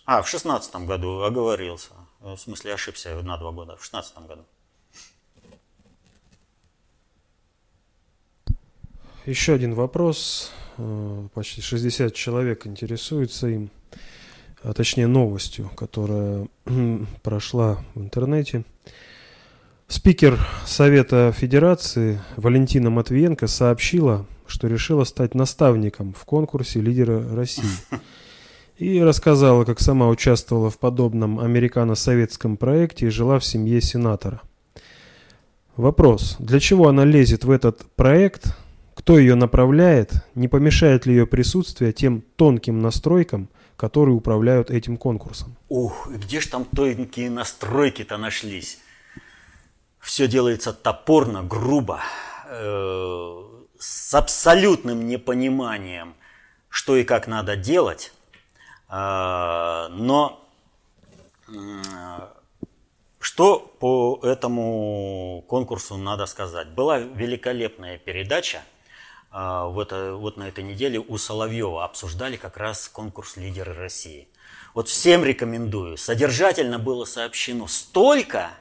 А, в шестнадцатом году оговорился. В смысле, ошибся на два года. В шестнадцатом году. Еще один вопрос. Э, почти 60 человек интересуются им, а точнее новостью, которая прошла в интернете. Спикер Совета Федерации Валентина Матвиенко сообщила, что решила стать наставником в конкурсе лидера России и рассказала, как сама участвовала в подобном американо-советском проекте и жила в семье сенатора. Вопрос, для чего она лезет в этот проект, кто ее направляет, не помешает ли ее присутствие тем тонким настройкам, которые управляют этим конкурсом? Ух, где же там тонкие настройки-то нашлись? Все делается топорно, грубо, э, с абсолютным непониманием, что и как надо делать – но что по этому конкурсу надо сказать? Была великолепная передача а, вот, вот на этой неделе у Соловьева. Обсуждали как раз конкурс «Лидеры России». Вот всем рекомендую. Содержательно было сообщено столько,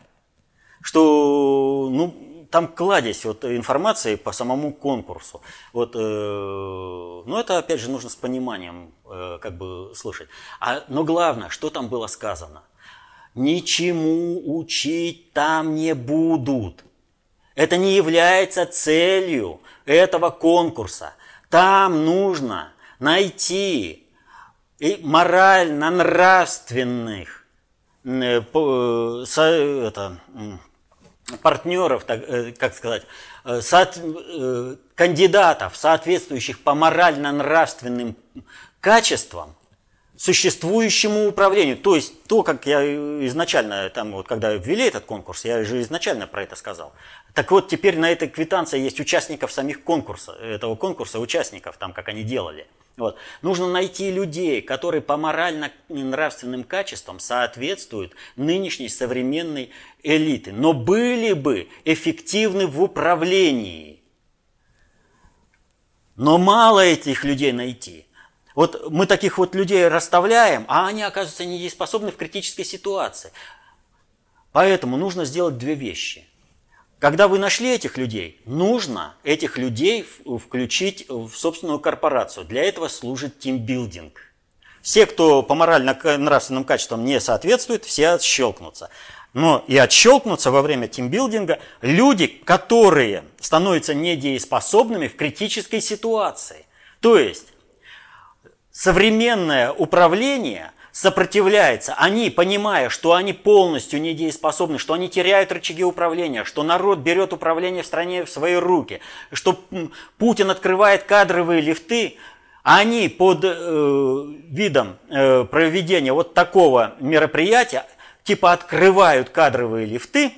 что ну, там кладезь вот информации по самому конкурсу. Вот, э, ну, это, опять же, нужно с пониманием э, как бы слышать. А, но главное, что там было сказано? Ничему учить там не будут. Это не является целью этого конкурса. Там нужно найти морально-нравственных э, э, это, партнеров, так, э, как сказать, э, соот, э, кандидатов, соответствующих по морально-нравственным качествам существующему управлению. То есть то, как я изначально, там, вот, когда ввели этот конкурс, я же изначально про это сказал. Так вот, теперь на этой квитанции есть участников самих конкурса, этого конкурса, участников, там, как они делали. Вот. Нужно найти людей, которые по морально-нравственным качествам соответствуют нынешней современной элиты, но были бы эффективны в управлении. Но мало этих людей найти. Вот мы таких вот людей расставляем, а они, оказывается, недееспособны в критической ситуации. Поэтому нужно сделать две вещи – когда вы нашли этих людей, нужно этих людей включить в собственную корпорацию. Для этого служит тимбилдинг. Все, кто по морально-нравственным качествам не соответствует, все отщелкнутся. Но и отщелкнутся во время тимбилдинга люди, которые становятся недееспособными в критической ситуации. То есть современное управление сопротивляется, они, понимая, что они полностью недееспособны, что они теряют рычаги управления, что народ берет управление в стране в свои руки, что Путин открывает кадровые лифты, они под э, видом э, проведения вот такого мероприятия, типа открывают кадровые лифты,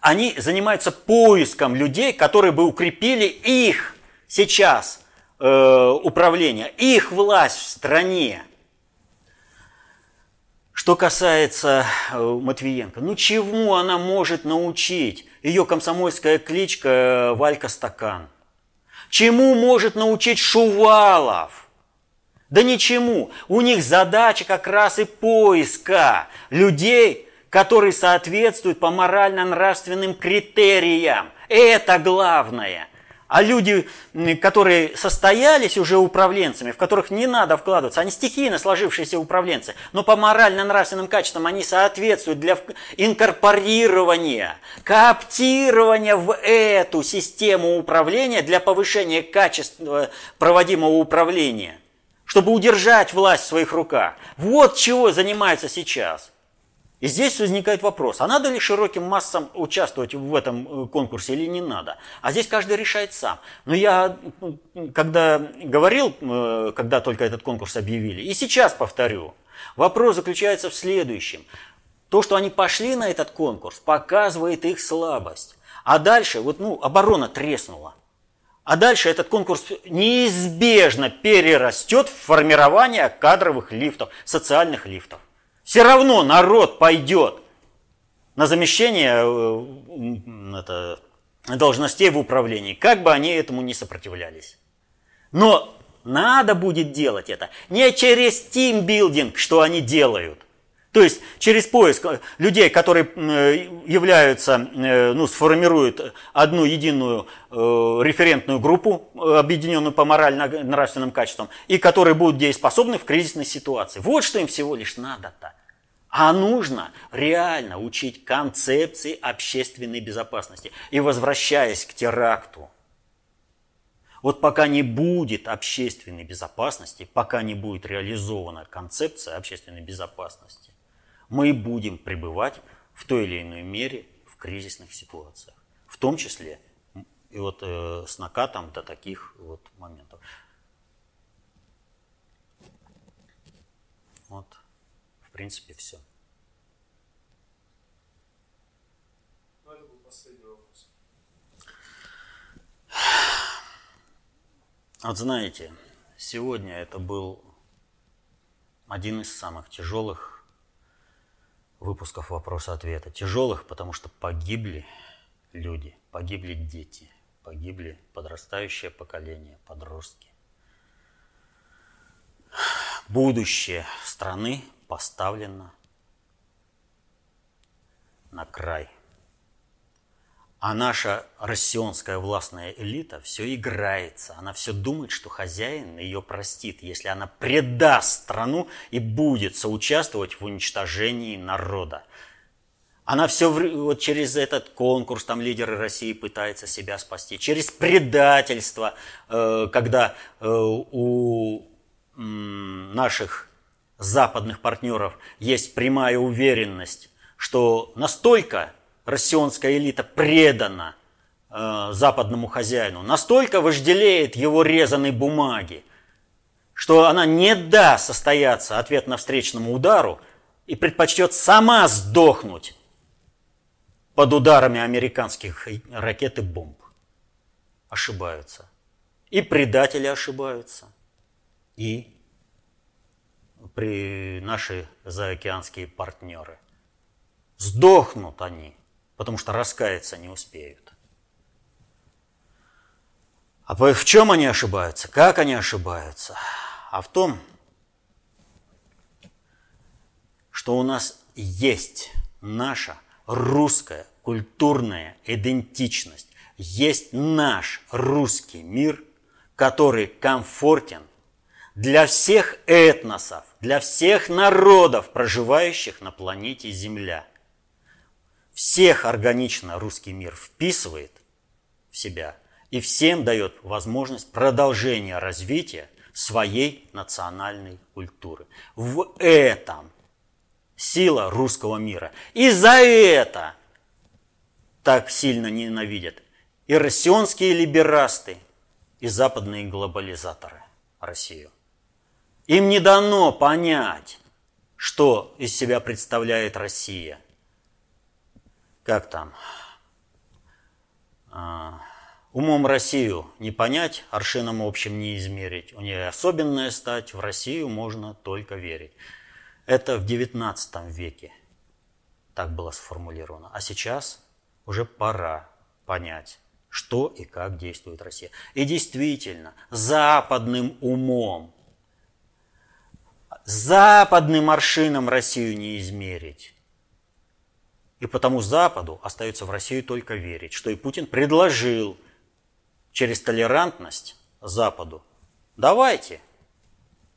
они занимаются поиском людей, которые бы укрепили их сейчас э, управление, их власть в стране. Что касается э, Матвиенко, ну чему она может научить? Ее комсомольская кличка э, Валька Стакан. Чему может научить Шувалов? Да ничему. У них задача как раз и поиска людей, которые соответствуют по морально-нравственным критериям. Это главное – а люди, которые состоялись уже управленцами, в которых не надо вкладываться, они стихийно сложившиеся управленцы, но по морально-нравственным качествам они соответствуют для инкорпорирования, кооптирования в эту систему управления для повышения качества проводимого управления, чтобы удержать власть в своих руках. Вот чего занимается сейчас – и здесь возникает вопрос, а надо ли широким массам участвовать в этом э, конкурсе или не надо? А здесь каждый решает сам. Но я, когда говорил, э, когда только этот конкурс объявили, и сейчас повторю, вопрос заключается в следующем. То, что они пошли на этот конкурс, показывает их слабость. А дальше, вот, ну, оборона треснула. А дальше этот конкурс неизбежно перерастет в формирование кадровых лифтов, социальных лифтов. Все равно народ пойдет на замещение э, это, должностей в управлении, как бы они этому не сопротивлялись. Но надо будет делать это не через тимбилдинг, что они делают. То есть через поиск людей, которые э, являются, э, ну, сформируют одну единую референтную группу, объединенную по морально-нравственным качествам, и которые будут дееспособны в кризисной ситуации. Вот что им всего лишь надо-то. А нужно реально учить концепции общественной безопасности. И возвращаясь к теракту, вот пока не будет общественной безопасности, пока не будет реализована концепция общественной безопасности, мы будем пребывать в той или иной мере в кризисных ситуациях. В том числе и вот э, с накатом до таких вот моментов. Вот принципе, все. Ну, это был последний вопрос. Вот знаете, сегодня это был один из самых тяжелых выпусков вопроса-ответа. Тяжелых, потому что погибли люди, погибли дети, погибли подрастающее поколение, подростки. Будущее страны поставлена на край. А наша россионская властная элита все играется. Она все думает, что хозяин ее простит, если она предаст страну и будет соучаствовать в уничтожении народа. Она все вот через этот конкурс, там лидеры России пытаются себя спасти, через предательство, э, когда э, у наших западных партнеров есть прямая уверенность, что настолько россионская элита предана э, западному хозяину, настолько вожделеет его резаной бумаги, что она не даст состояться ответно-встречному удару и предпочтет сама сдохнуть под ударами американских ракет и бомб. Ошибаются. И предатели ошибаются. И при наши заокеанские партнеры. Сдохнут они, потому что раскаяться не успеют. А в чем они ошибаются? Как они ошибаются? А в том, что у нас есть наша русская культурная идентичность, есть наш русский мир, который комфортен для всех этносов, для всех народов, проживающих на планете Земля. Всех органично русский мир вписывает в себя и всем дает возможность продолжения развития своей национальной культуры. В этом сила русского мира. И за это так сильно ненавидят и россионские либерасты, и западные глобализаторы Россию. Им не дано понять, что из себя представляет Россия. Как там? А, умом Россию не понять, аршином общим не измерить. У нее особенная стать, в Россию можно только верить. Это в XIX веке так было сформулировано. А сейчас уже пора понять, что и как действует Россия. И действительно, западным умом, западным аршином Россию не измерить. И потому Западу остается в Россию только верить, что и Путин предложил через толерантность Западу. Давайте,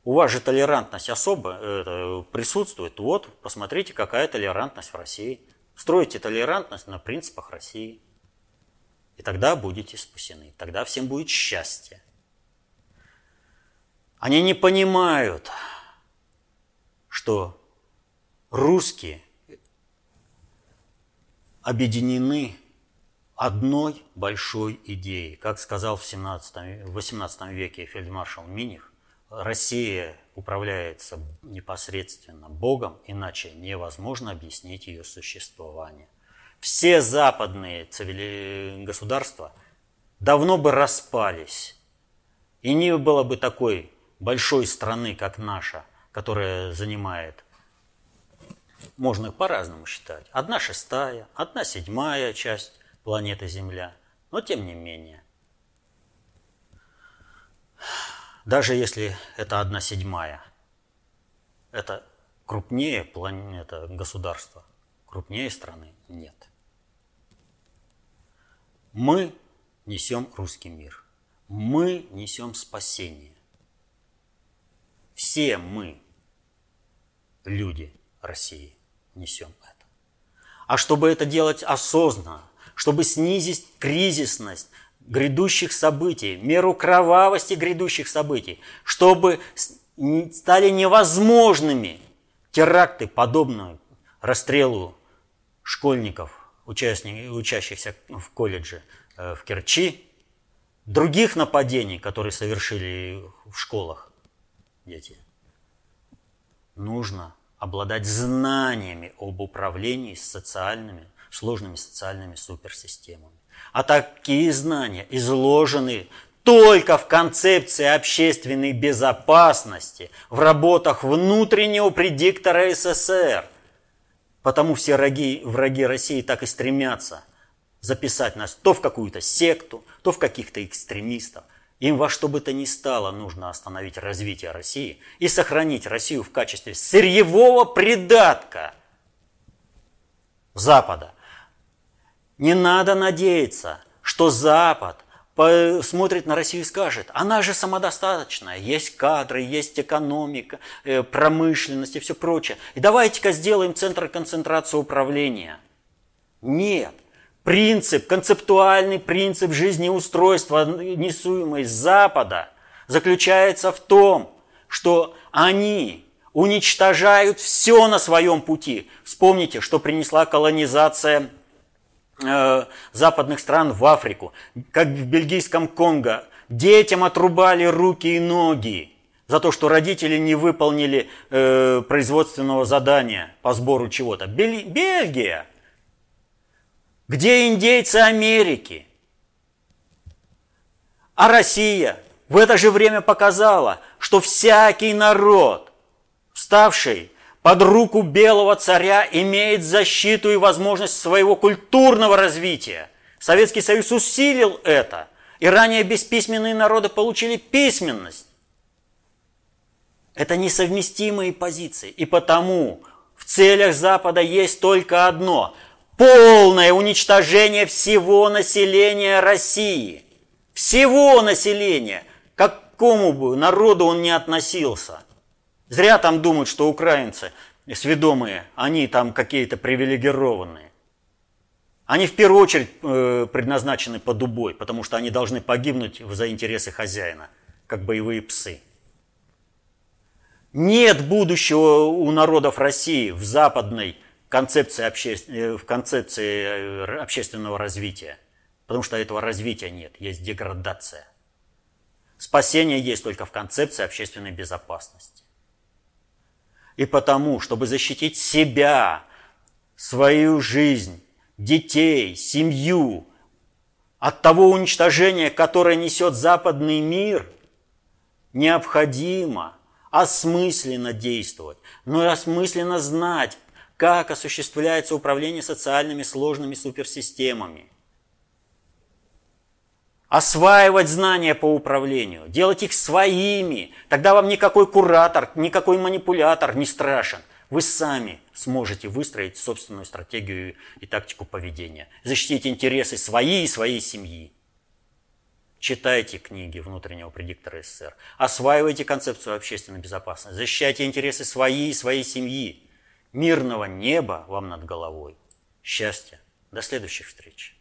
у вас же толерантность особо это, присутствует. Вот, посмотрите, какая толерантность в России. Стройте толерантность на принципах России. И тогда будете спасены. Тогда всем будет счастье. Они не понимают, что русские объединены одной большой идеей. Как сказал в 17, 18 веке фельдмаршал Миних, Россия управляется непосредственно Богом, иначе невозможно объяснить ее существование. Все западные цивили... государства давно бы распались, и не было бы такой большой страны, как наша, которая занимает, можно по-разному считать, одна шестая, одна седьмая часть планеты Земля, но тем не менее – даже если это одна седьмая, это крупнее планета государства, крупнее страны нет. Мы несем русский мир. Мы несем спасение. Все мы, люди России, несем это. А чтобы это делать осознанно, чтобы снизить кризисность грядущих событий, меру кровавости грядущих событий, чтобы стали невозможными теракты, подобные расстрелу школьников, учащихся в колледже э, в Керчи, других нападений, которые совершили в школах дети. Нужно обладать знаниями об управлении социальными, сложными социальными суперсистемами. А такие знания изложены только в концепции общественной безопасности, в работах внутреннего предиктора СССР. Потому все враги, враги России так и стремятся записать нас то в какую-то секту, то в каких-то экстремистов. Им во что бы то ни стало нужно остановить развитие России и сохранить Россию в качестве сырьевого придатка Запада. Не надо надеяться, что Запад смотрит на Россию и скажет, она же самодостаточная, есть кадры, есть экономика, э, промышленность и все прочее. И давайте-ка сделаем центр концентрации управления. Нет. Принцип, концептуальный принцип жизнеустройства, несуемый с Запада, заключается в том, что они уничтожают все на своем пути. Вспомните, что принесла колонизация Э, западных стран в Африку, как в бельгийском Конго. Детям отрубали руки и ноги за то, что родители не выполнили э, производственного задания по сбору чего-то. Бель, Бельгия. Где индейцы Америки? А Россия в это же время показала, что всякий народ, вставший под руку белого царя имеет защиту и возможность своего культурного развития. Советский Союз усилил это, и ранее бесписьменные народы получили письменность. Это несовместимые позиции, и потому в целях Запада есть только одно – полное уничтожение всего населения России. Всего населения, к какому бы народу он ни относился – Зря там думают, что украинцы сведомые, они там какие-то привилегированные. Они в первую очередь э, предназначены под убой, потому что они должны погибнуть за интересы хозяина, как боевые псы. Нет будущего у народов России в западной концепции, обще... Э, в концепции э, общественного развития. Потому что этого развития нет, есть деградация. Спасение есть только в концепции общественной безопасности. И потому, чтобы защитить себя, свою жизнь, детей, семью от того уничтожения, которое несет западный мир, необходимо осмысленно действовать, но и осмысленно знать, как осуществляется управление социальными сложными суперсистемами. Осваивать знания по управлению, делать их своими. Тогда вам никакой куратор, никакой манипулятор не страшен. Вы сами сможете выстроить собственную стратегию и тактику поведения. Защитить интересы свои и своей семьи. Читайте книги внутреннего предиктора СССР. Осваивайте концепцию общественной безопасности. Защищайте интересы свои и своей семьи. Мирного неба вам над головой. Счастья. До следующих встреч.